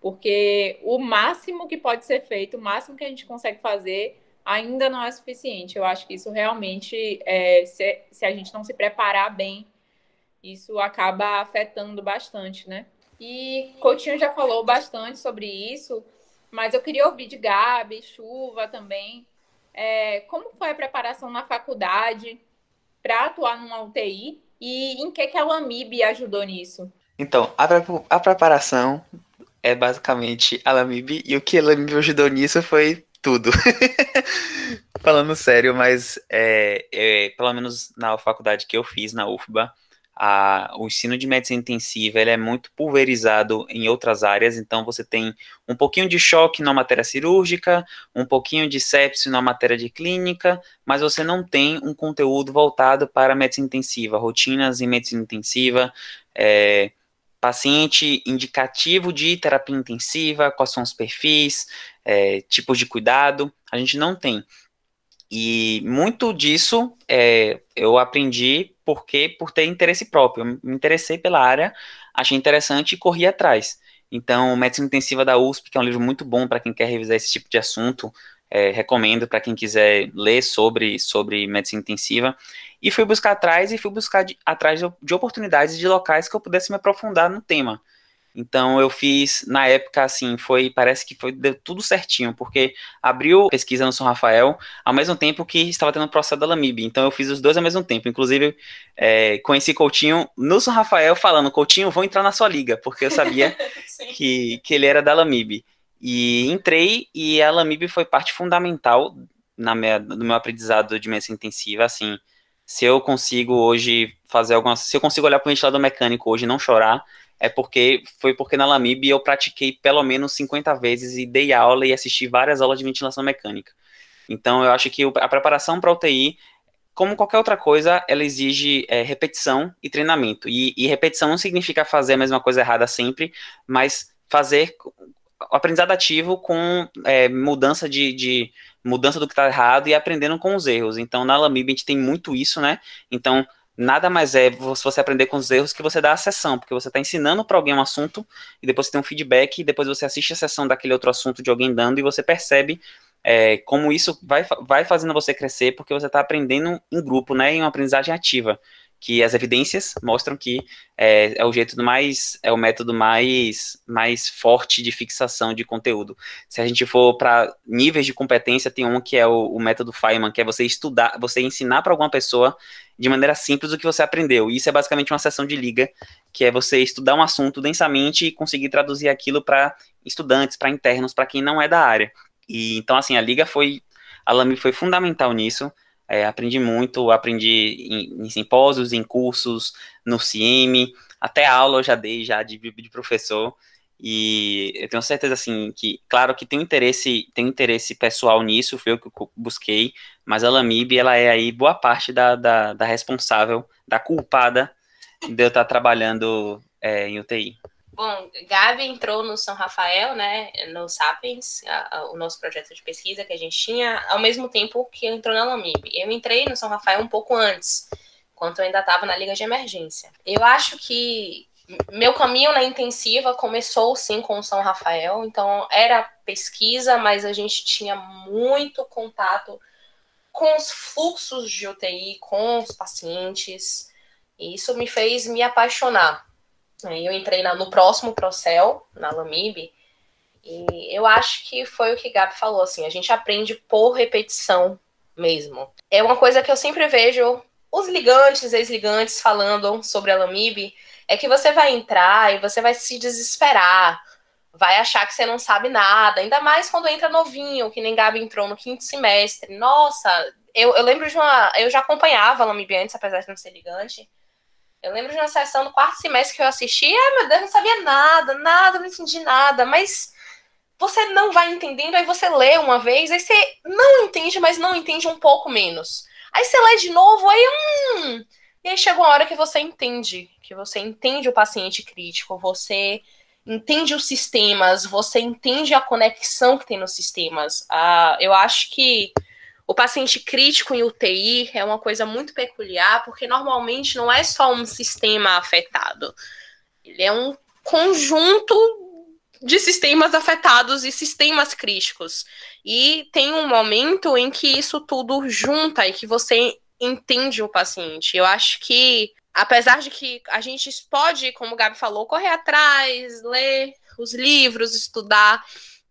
Porque o máximo que pode ser feito, o máximo que a gente consegue fazer, ainda não é suficiente. Eu acho que isso realmente, é, se, se a gente não se preparar bem, isso acaba afetando bastante, né? E Coutinho já falou bastante sobre isso, mas eu queria ouvir de Gabi, Chuva também. É, como foi a preparação na faculdade para atuar numa UTI e em que, que a Lamib ajudou nisso? Então, a, a preparação é basicamente a Lamib, e o que a Lamib ajudou nisso foi tudo. Falando sério, mas é, é, pelo menos na faculdade que eu fiz, na UFBA, a, o ensino de medicina intensiva ele é muito pulverizado em outras áreas, então você tem um pouquinho de choque na matéria cirúrgica, um pouquinho de sepsis na matéria de clínica, mas você não tem um conteúdo voltado para medicina intensiva, rotinas em medicina intensiva, é, paciente indicativo de terapia intensiva, quais são os perfis, é, tipos de cuidado, a gente não tem. E muito disso é, eu aprendi porque por ter interesse próprio. Eu me interessei pela área, achei interessante e corri atrás. Então, Medicina Intensiva da USP, que é um livro muito bom para quem quer revisar esse tipo de assunto, é, recomendo para quem quiser ler sobre, sobre medicina intensiva. E fui buscar atrás e fui buscar de, atrás de, de oportunidades de locais que eu pudesse me aprofundar no tema. Então eu fiz, na época, assim, foi, parece que foi deu tudo certinho, porque abriu pesquisa no São Rafael ao mesmo tempo que estava tendo o processo da Lamib. Então eu fiz os dois ao mesmo tempo. Inclusive, é, conheci Coutinho no São Rafael falando, Coutinho, vou entrar na sua liga, porque eu sabia que, que ele era da Lamib. E entrei e a Lamib foi parte fundamental na minha, no meu aprendizado de medicina intensiva, assim, se eu consigo hoje fazer algumas, se eu consigo olhar para o ventilador mecânico hoje e não chorar, é porque foi porque na Lamib eu pratiquei pelo menos 50 vezes e dei aula e assisti várias aulas de ventilação mecânica. Então eu acho que a preparação para UTI, como qualquer outra coisa, ela exige é, repetição e treinamento. E, e, repetição não significa fazer a mesma coisa errada sempre, mas fazer aprendizado ativo com é, mudança de, de, mudança do que está errado e aprendendo com os erros. Então na Lamib a gente tem muito isso, né? Então nada mais é você aprender com os erros que você dá a sessão, porque você está ensinando para alguém um assunto e depois você tem um feedback e depois você assiste a sessão daquele outro assunto de alguém dando e você percebe é, como isso vai, vai fazendo você crescer, porque você está aprendendo em grupo, né, em uma aprendizagem ativa que as evidências mostram que é, é, o jeito mais, é o método mais, mais forte de fixação de conteúdo. Se a gente for para níveis de competência, tem um que é o, o, método Feynman, que é você estudar, você ensinar para alguma pessoa de maneira simples o que você aprendeu. Isso é basicamente uma sessão de liga, que é você estudar um assunto densamente e conseguir traduzir aquilo para estudantes, para internos, para quem não é da área. E então assim, a liga foi a Lami foi fundamental nisso. É, aprendi muito, aprendi em, em, simpósios, em cursos, no CIEM, até aula eu já dei já de, de professor. E eu tenho certeza assim que, claro que tem interesse, tem interesse pessoal nisso, foi o que eu busquei, mas a Lamib ela é aí boa parte da, da, da responsável, da culpada de eu estar trabalhando é, em UTI. Bom, Gabi entrou no São Rafael, né, no Sapiens, a, a, o nosso projeto de pesquisa que a gente tinha, ao mesmo tempo que entrou na Lamib. Eu entrei no São Rafael um pouco antes, enquanto eu ainda estava na Liga de Emergência. Eu acho que meu caminho na intensiva começou sim com o São Rafael, então era pesquisa, mas a gente tinha muito contato com os fluxos de UTI, com os pacientes, e isso me fez me apaixonar eu entrei na, no próximo Procel, na Lamib, e eu acho que foi o que Gabi falou, assim, a gente aprende por repetição mesmo. É uma coisa que eu sempre vejo os ligantes, ex-ligantes falando sobre a Lamib, é que você vai entrar e você vai se desesperar, vai achar que você não sabe nada, ainda mais quando entra novinho, que nem Gabi entrou no quinto semestre. Nossa, eu, eu lembro de uma. Eu já acompanhava a Lamib antes, apesar de não ser ligante. Eu lembro de uma sessão do quarto semestre que eu assisti, ai meu Deus, não sabia nada, nada, não entendi nada, mas você não vai entendendo, aí você lê uma vez, aí você não entende, mas não entende um pouco menos. Aí você lê de novo, aí hum. E aí chega uma hora que você entende, que você entende o paciente crítico, você entende os sistemas, você entende a conexão que tem nos sistemas. Ah, eu acho que o paciente crítico em UTI é uma coisa muito peculiar, porque normalmente não é só um sistema afetado, ele é um conjunto de sistemas afetados e sistemas críticos. E tem um momento em que isso tudo junta e que você entende o paciente. Eu acho que, apesar de que a gente pode, como o Gabi falou, correr atrás, ler os livros, estudar,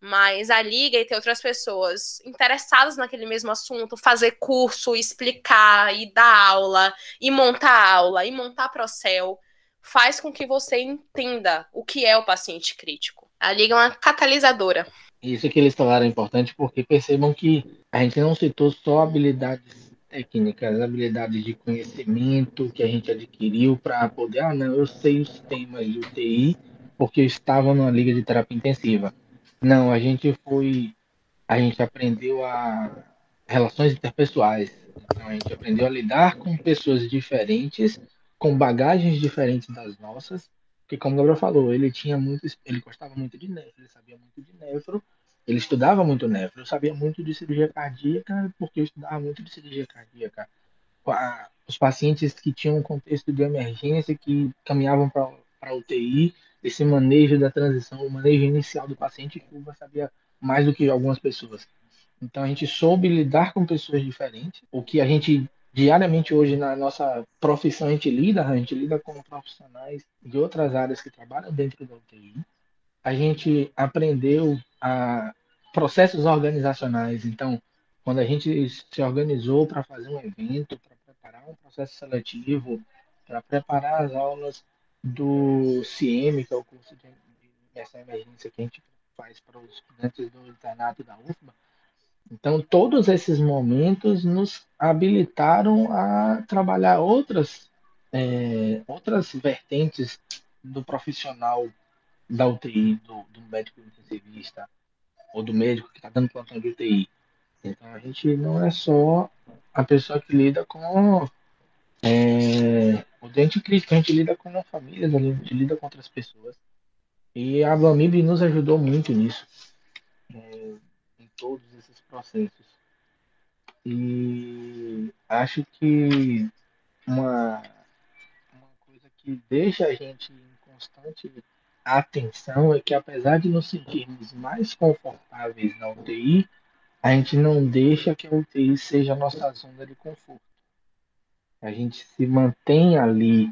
mas a liga e ter outras pessoas interessadas naquele mesmo assunto, fazer curso, explicar e dar aula, e montar aula, e montar Procel, faz com que você entenda o que é o paciente crítico. A liga é uma catalisadora. Isso que eles falaram é importante porque percebam que a gente não citou só habilidades técnicas, habilidades de conhecimento que a gente adquiriu para poder, ah, não, eu sei os temas de UTI porque eu estava numa liga de terapia intensiva não, a gente foi. A gente aprendeu a relações interpessoais. Então, a gente aprendeu a lidar com pessoas diferentes, com bagagens diferentes das nossas. Porque, como o Gabriel falou, ele tinha muito. Ele gostava muito de nefro, ele sabia muito de nefro, ele estudava muito nefro. Eu sabia muito de cirurgia cardíaca, porque eu estudava muito de cirurgia cardíaca. Os pacientes que tinham um contexto de emergência, que caminhavam para UTI, esse manejo da transição, o manejo inicial do paciente, Cuba sabia mais do que algumas pessoas. Então a gente soube lidar com pessoas diferentes, o que a gente diariamente hoje na nossa profissão a gente lida, a gente lida com profissionais de outras áreas que trabalham dentro da UTI. A gente aprendeu a processos organizacionais, então quando a gente se organizou para fazer um evento, para preparar um processo seletivo, para preparar as aulas do CIEM, que é o curso de, essa emergência que a gente faz para os estudantes do internato da UFBA. Então, todos esses momentos nos habilitaram a trabalhar outras, é, outras vertentes do profissional da UTI, do, do médico intensivista, ou do médico que está dando plantão de UTI. Então, a gente não é só a pessoa que lida com é, o dente crítico, a gente lida com famílias, a gente lida com outras pessoas. E a Blamib nos ajudou muito nisso, é, em todos esses processos. E acho que uma, uma coisa que deixa a gente em constante atenção é que apesar de nos sentirmos mais confortáveis na UTI, a gente não deixa que a UTI seja a nossa zona de conforto. A gente se mantém ali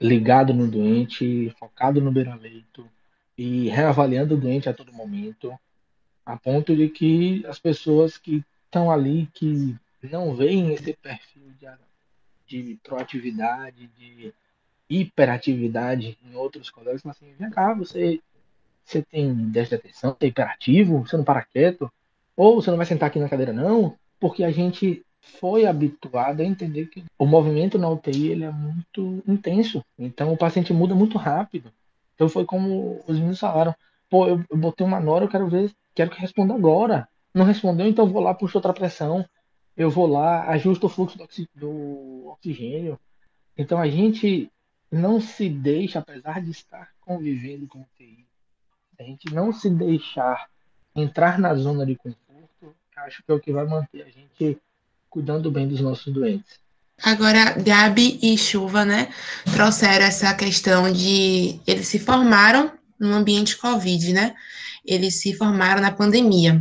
ligado no doente, focado no beira-leito e reavaliando o doente a todo momento, a ponto de que as pessoas que estão ali, que não veem esse perfil de, de proatividade, de hiperatividade em outros colegas, falam assim, vem cá, você, você tem déficit de atenção, você é hiperativo, você não para quieto, ou você não vai sentar aqui na cadeira não, porque a gente foi habituado a entender que o movimento na UTI ele é muito intenso. Então o paciente muda muito rápido. Então foi como os meninos falaram: pô, eu, eu botei uma nora, eu quero ver, quero que responda agora. Não respondeu, então vou lá, puxo outra pressão. Eu vou lá, ajusto o fluxo do, oxi, do oxigênio. Então a gente não se deixa, apesar de estar convivendo com UTI, a gente não se deixar entrar na zona de conforto, acho que é o que vai manter a gente cuidando bem dos nossos doentes. Agora, Gabi e Chuva, né, trouxeram essa questão de eles se formaram no ambiente Covid, né? Eles se formaram na pandemia.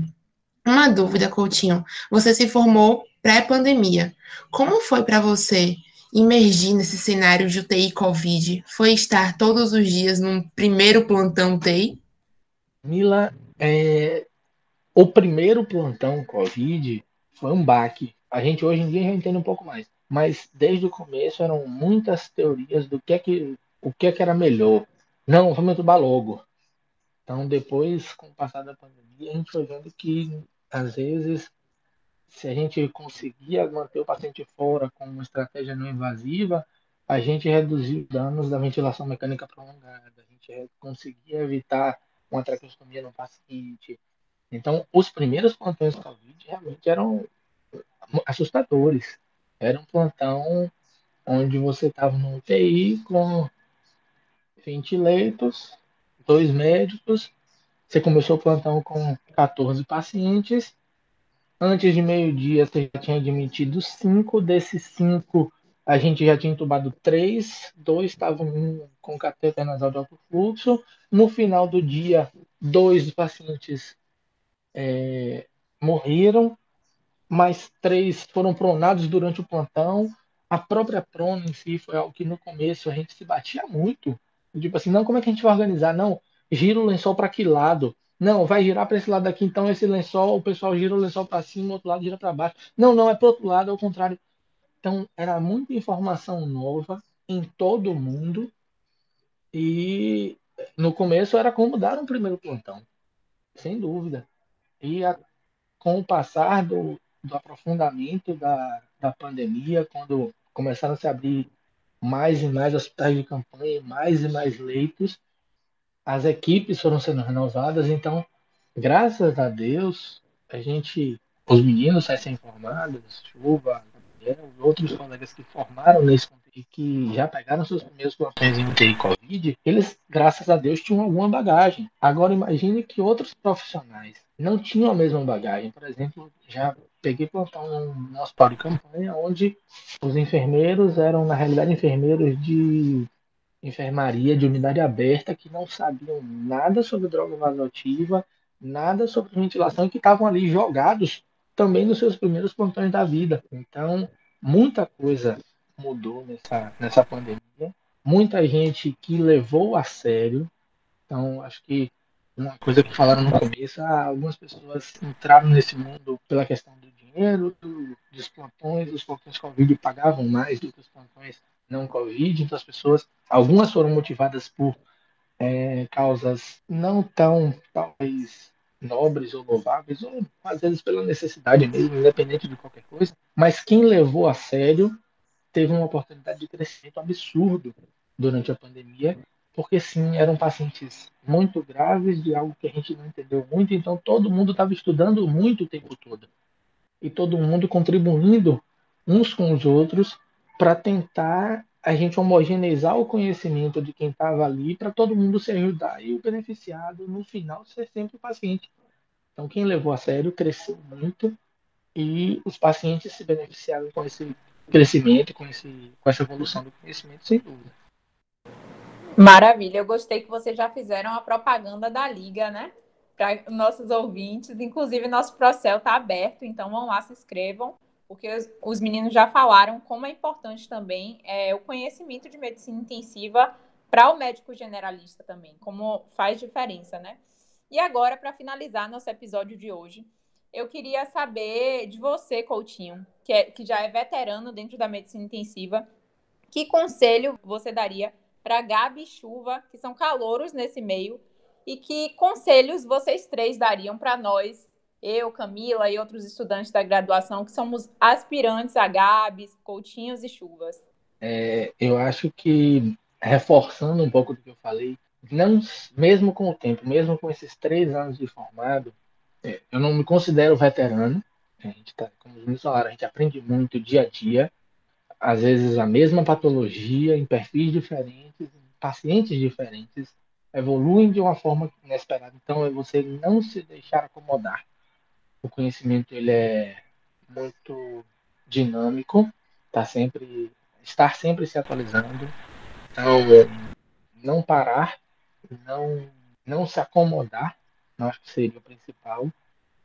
Uma dúvida, Coutinho. Você se formou pré-pandemia. Como foi para você imergir nesse cenário de UTI Covid? Foi estar todos os dias num primeiro plantão UTI? Mila, é, o primeiro plantão Covid foi um baque a gente hoje em dia já entende um pouco mais. Mas desde o começo eram muitas teorias do que é que o que é que era melhor. Não, vamos entubar logo. Então depois, com o passar da pandemia, a gente foi vendo que às vezes se a gente conseguia manter o paciente fora com uma estratégia não invasiva, a gente reduzia os danos da ventilação mecânica prolongada, a gente conseguia evitar uma traqueostomia no paciente. Então, os primeiros plantões Covid realmente eram assustadores. Era um plantão onde você estava no UTI com 20 leitos, dois médicos. Você começou o plantão com 14 pacientes. Antes de meio-dia, você já tinha admitido cinco. Desses cinco, a gente já tinha entubado três. Dois estavam com cateter nasal de alto fluxo. No final do dia, dois pacientes é, morreram mais três foram pronados durante o plantão. A própria prona em si foi algo que no começo a gente se batia muito. Tipo assim, não, como é que a gente vai organizar? Não, gira o lençol para que lado? Não, vai girar para esse lado aqui, então esse lençol, o pessoal gira o lençol para cima, o outro lado gira para baixo. Não, não, é para outro lado, é o contrário. Então, era muita informação nova em todo mundo. E no começo era como dar um primeiro plantão, sem dúvida. E a, com o passar do, do aprofundamento da, da pandemia, quando começaram a se abrir mais e mais hospitais de campanha, mais e mais leitos, as equipes foram sendo renovadas, então, graças a Deus, a gente, os meninos recém-formados, Chuva, Gabriel, outros colegas que formaram nesse e que já pegaram seus primeiros plantões em UTI Covid, eles, graças a Deus, tinham alguma bagagem. Agora imagine que outros profissionais não tinham a mesma bagagem. Por exemplo, já peguei plantão no hospital de campanha, onde os enfermeiros eram, na realidade, enfermeiros de enfermaria de unidade aberta que não sabiam nada sobre droga vasoativa, nada sobre ventilação e que estavam ali jogados também nos seus primeiros plantões da vida. Então, muita coisa mudou nessa, nessa pandemia. Muita gente que levou a sério. Então, acho que uma coisa que falaram no começo, ah, algumas pessoas entraram nesse mundo pela questão do dinheiro, do, dos plantões, os plantões Covid pagavam mais do que os plantões não Covid, então as pessoas, algumas foram motivadas por é, causas não tão, talvez, nobres ou louváveis, ou às vezes pela necessidade mesmo, independente de qualquer coisa, mas quem levou a sério teve uma oportunidade de crescimento absurdo durante a pandemia porque sim, eram pacientes muito graves de algo que a gente não entendeu muito, então todo mundo estava estudando muito o tempo todo. E todo mundo contribuindo uns com os outros para tentar a gente homogeneizar o conhecimento de quem estava ali para todo mundo se ajudar e o beneficiado no final ser sempre o paciente. Então quem levou a sério cresceu muito e os pacientes se beneficiaram com esse crescimento, com, esse, com essa evolução do conhecimento, sem dúvida. Maravilha, eu gostei que vocês já fizeram a propaganda da liga, né? para nossos ouvintes. Inclusive, nosso Procel está aberto, então vão lá, se inscrevam, porque os, os meninos já falaram como é importante também é, o conhecimento de medicina intensiva para o médico generalista também, como faz diferença, né? E agora, para finalizar nosso episódio de hoje, eu queria saber de você, Coutinho, que, é, que já é veterano dentro da medicina intensiva, que conselho você daria para Gabi e Chuva, que são calouros nesse meio, e que conselhos vocês três dariam para nós, eu, Camila e outros estudantes da graduação, que somos aspirantes a Gabs, Coutinhos e Chuvas? É, eu acho que, reforçando um pouco do que eu falei, não, mesmo com o tempo, mesmo com esses três anos de formado, é, eu não me considero veterano. A gente tá, como os meninos falaram, a gente aprende muito dia a dia, às vezes a mesma patologia, em perfis diferentes, em pacientes diferentes, evoluem de uma forma inesperada. Então, é você não se deixar acomodar. O conhecimento ele é muito dinâmico, tá sempre estar sempre se atualizando. Então, não parar, não não se acomodar, não acho que seria o principal.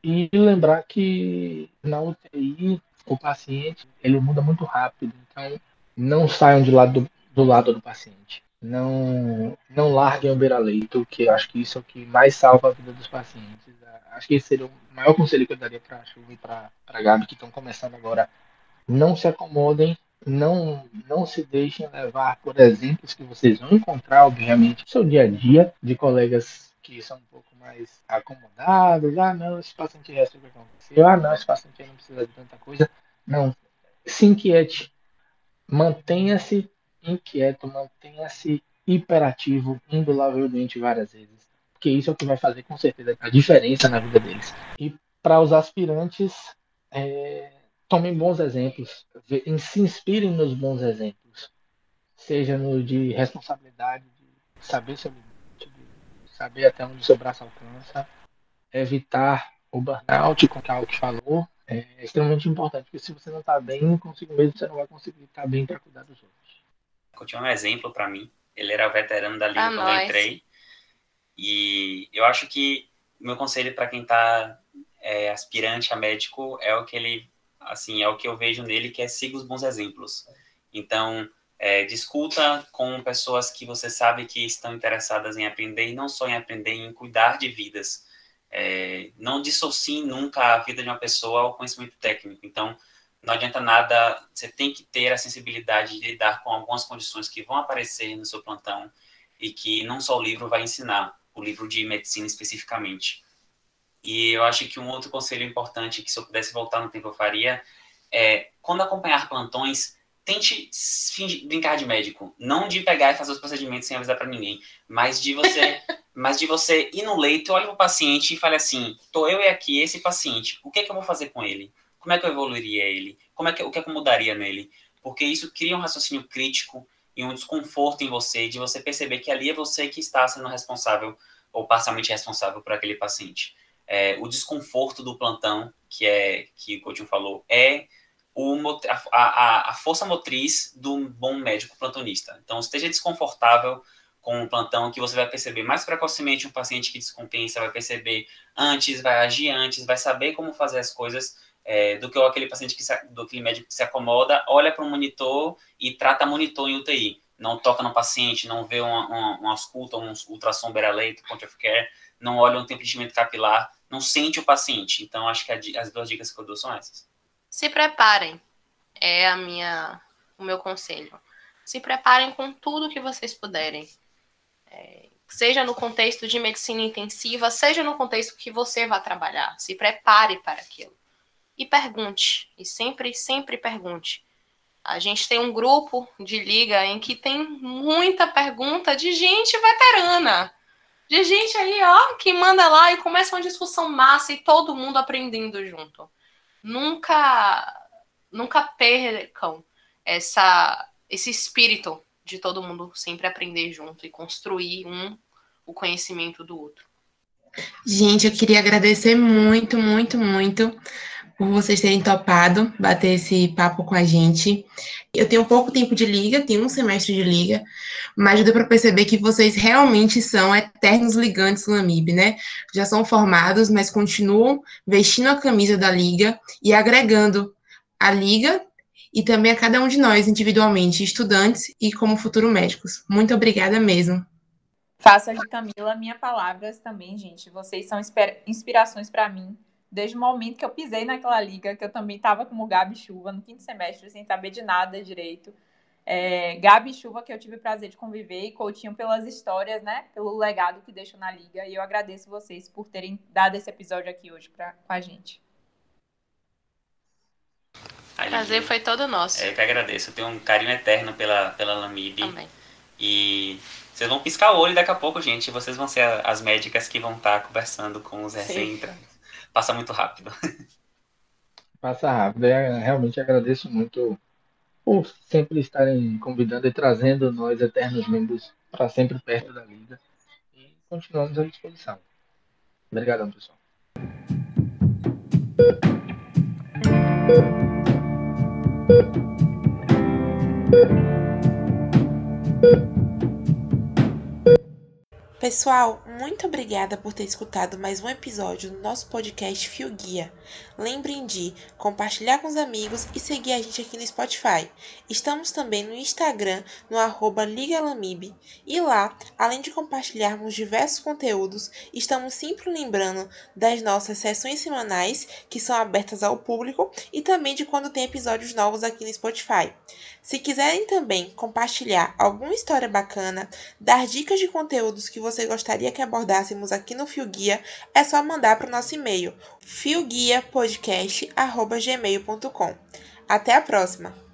E lembrar que na UTI o paciente ele muda muito rápido, então não saiam de lado do, do lado do paciente não, não larguem o beira-leito, que eu acho que isso é o que mais salva a vida dos pacientes. Acho que esse seria o maior conselho que eu daria para a Chuva e para a Gabi, que estão começando agora. Não se acomodem, não, não se deixem levar por exemplos que vocês vão encontrar, obviamente, no seu dia a dia, de colegas que são um pouco mais acomodados. Ah, não, esse paciente resta o que aconteceu. Ah, não, esse paciente não precisa de tanta coisa. Não. Se inquiete. Mantenha-se inquieto, mantenha-se hiperativo, indulavelmente várias vezes. Porque isso é o que vai fazer com certeza a diferença na vida deles. E para os aspirantes, é, tomem bons exemplos, se inspirem nos bons exemplos. Seja no de responsabilidade, de saber de saber até onde seu braço alcança, evitar o burnout, como o que falou, é extremamente importante, porque se você não está bem consigo mesmo, você não vai conseguir estar tá bem para cuidar dos outros. Coutinho é um exemplo para mim. Ele era veterano da liga ah, quando eu entrei. E eu acho que o meu conselho para quem está é, aspirante a médico é o que ele, assim, é o que eu vejo nele, que é siga os bons exemplos. Então, é, discuta com pessoas que você sabe que estão interessadas em aprender e não só em aprender, em cuidar de vidas. É, não dissocie nunca a vida de uma pessoa ao conhecimento técnico. Então, não adianta nada, você tem que ter a sensibilidade de lidar com algumas condições que vão aparecer no seu plantão e que não só o livro vai ensinar, o livro de medicina especificamente. E eu acho que um outro conselho importante que se eu pudesse voltar no tempo eu faria é, quando acompanhar plantões, tente fingir, brincar de médico, não de pegar e fazer os procedimentos sem avisar para ninguém, mas de você, mas de você ir no leito, olhe para o paciente e fale assim: "Tô eu e aqui esse paciente, o que, é que eu vou fazer com ele?" como é que eu evoluiria ele? Como é que, o que, é que eu mudaria nele? Porque isso cria um raciocínio crítico e um desconforto em você, de você perceber que ali é você que está sendo responsável ou parcialmente responsável por aquele paciente. É, o desconforto do plantão, que é que o Coutinho falou, é o, a, a, força motriz do bom médico plantonista. Então, esteja desconfortável com o plantão, que você vai perceber mais precocemente um paciente que descompensa, vai perceber antes, vai agir antes, vai saber como fazer as coisas é, do que aquele paciente que se, do aquele médico que se acomoda, olha para o monitor e trata monitor em UTI. Não toca no paciente, não vê uma, uma, uma ausculta, um ultrassom beira-leito, point of care, não olha um tempo de capilar, não sente o paciente. Então, acho que a, as duas dicas que eu dou são essas. Se preparem, é a minha, o meu conselho. Se preparem com tudo que vocês puderem. É, seja no contexto de medicina intensiva, seja no contexto que você vai trabalhar. Se prepare para aquilo e pergunte. E sempre, sempre pergunte. A gente tem um grupo de liga em que tem muita pergunta de gente veterana. De gente aí, ó, que manda lá e começa uma discussão massa e todo mundo aprendendo junto. Nunca nunca percam essa esse espírito de todo mundo sempre aprender junto e construir um o conhecimento do outro. Gente, eu queria agradecer muito, muito, muito por vocês terem topado bater esse papo com a gente. Eu tenho pouco tempo de liga, tenho um semestre de liga, mas deu para perceber que vocês realmente são eternos ligantes do Lamib, né? Já são formados, mas continuam vestindo a camisa da liga e agregando a liga e também a cada um de nós individualmente, estudantes e como futuros médicos. Muito obrigada mesmo. Faço de Camila minhas palavras também, gente. Vocês são inspirações para mim desde o momento que eu pisei naquela liga, que eu também estava como Gabi Chuva no quinto semestre, sem saber de nada direito. É, Gabi Chuva, que eu tive o prazer de conviver, e Coutinho pelas histórias, né? Pelo legado que deixou na liga. E eu agradeço vocês por terem dado esse episódio aqui hoje pra, com a gente. O prazer foi todo nosso. É, eu que agradeço. Eu tenho um carinho eterno pela, pela Lamib. Também. E vocês vão piscar o olho daqui a pouco, gente. Vocês vão ser as médicas que vão estar conversando com os recém-entrantes passa muito rápido. Passa rápido. Eu realmente agradeço muito por sempre estarem convidando e trazendo nós, eternos membros, para sempre perto da liga. E continuamos à disposição. Obrigadão, pessoal. Pessoal, muito obrigada por ter escutado mais um episódio do nosso podcast Fio Guia. Lembrem de compartilhar com os amigos e seguir a gente aqui no Spotify. Estamos também no Instagram, no arroba LigaLamib. E lá, além de compartilharmos diversos conteúdos, estamos sempre lembrando das nossas sessões semanais, que são abertas ao público, e também de quando tem episódios novos aqui no Spotify. Se quiserem também compartilhar alguma história bacana, dar dicas de conteúdos que você gostaria que abordássemos aqui no Fio Guia, é só mandar para o nosso e-mail fioguiapodcast.gmail.com. Até a próxima!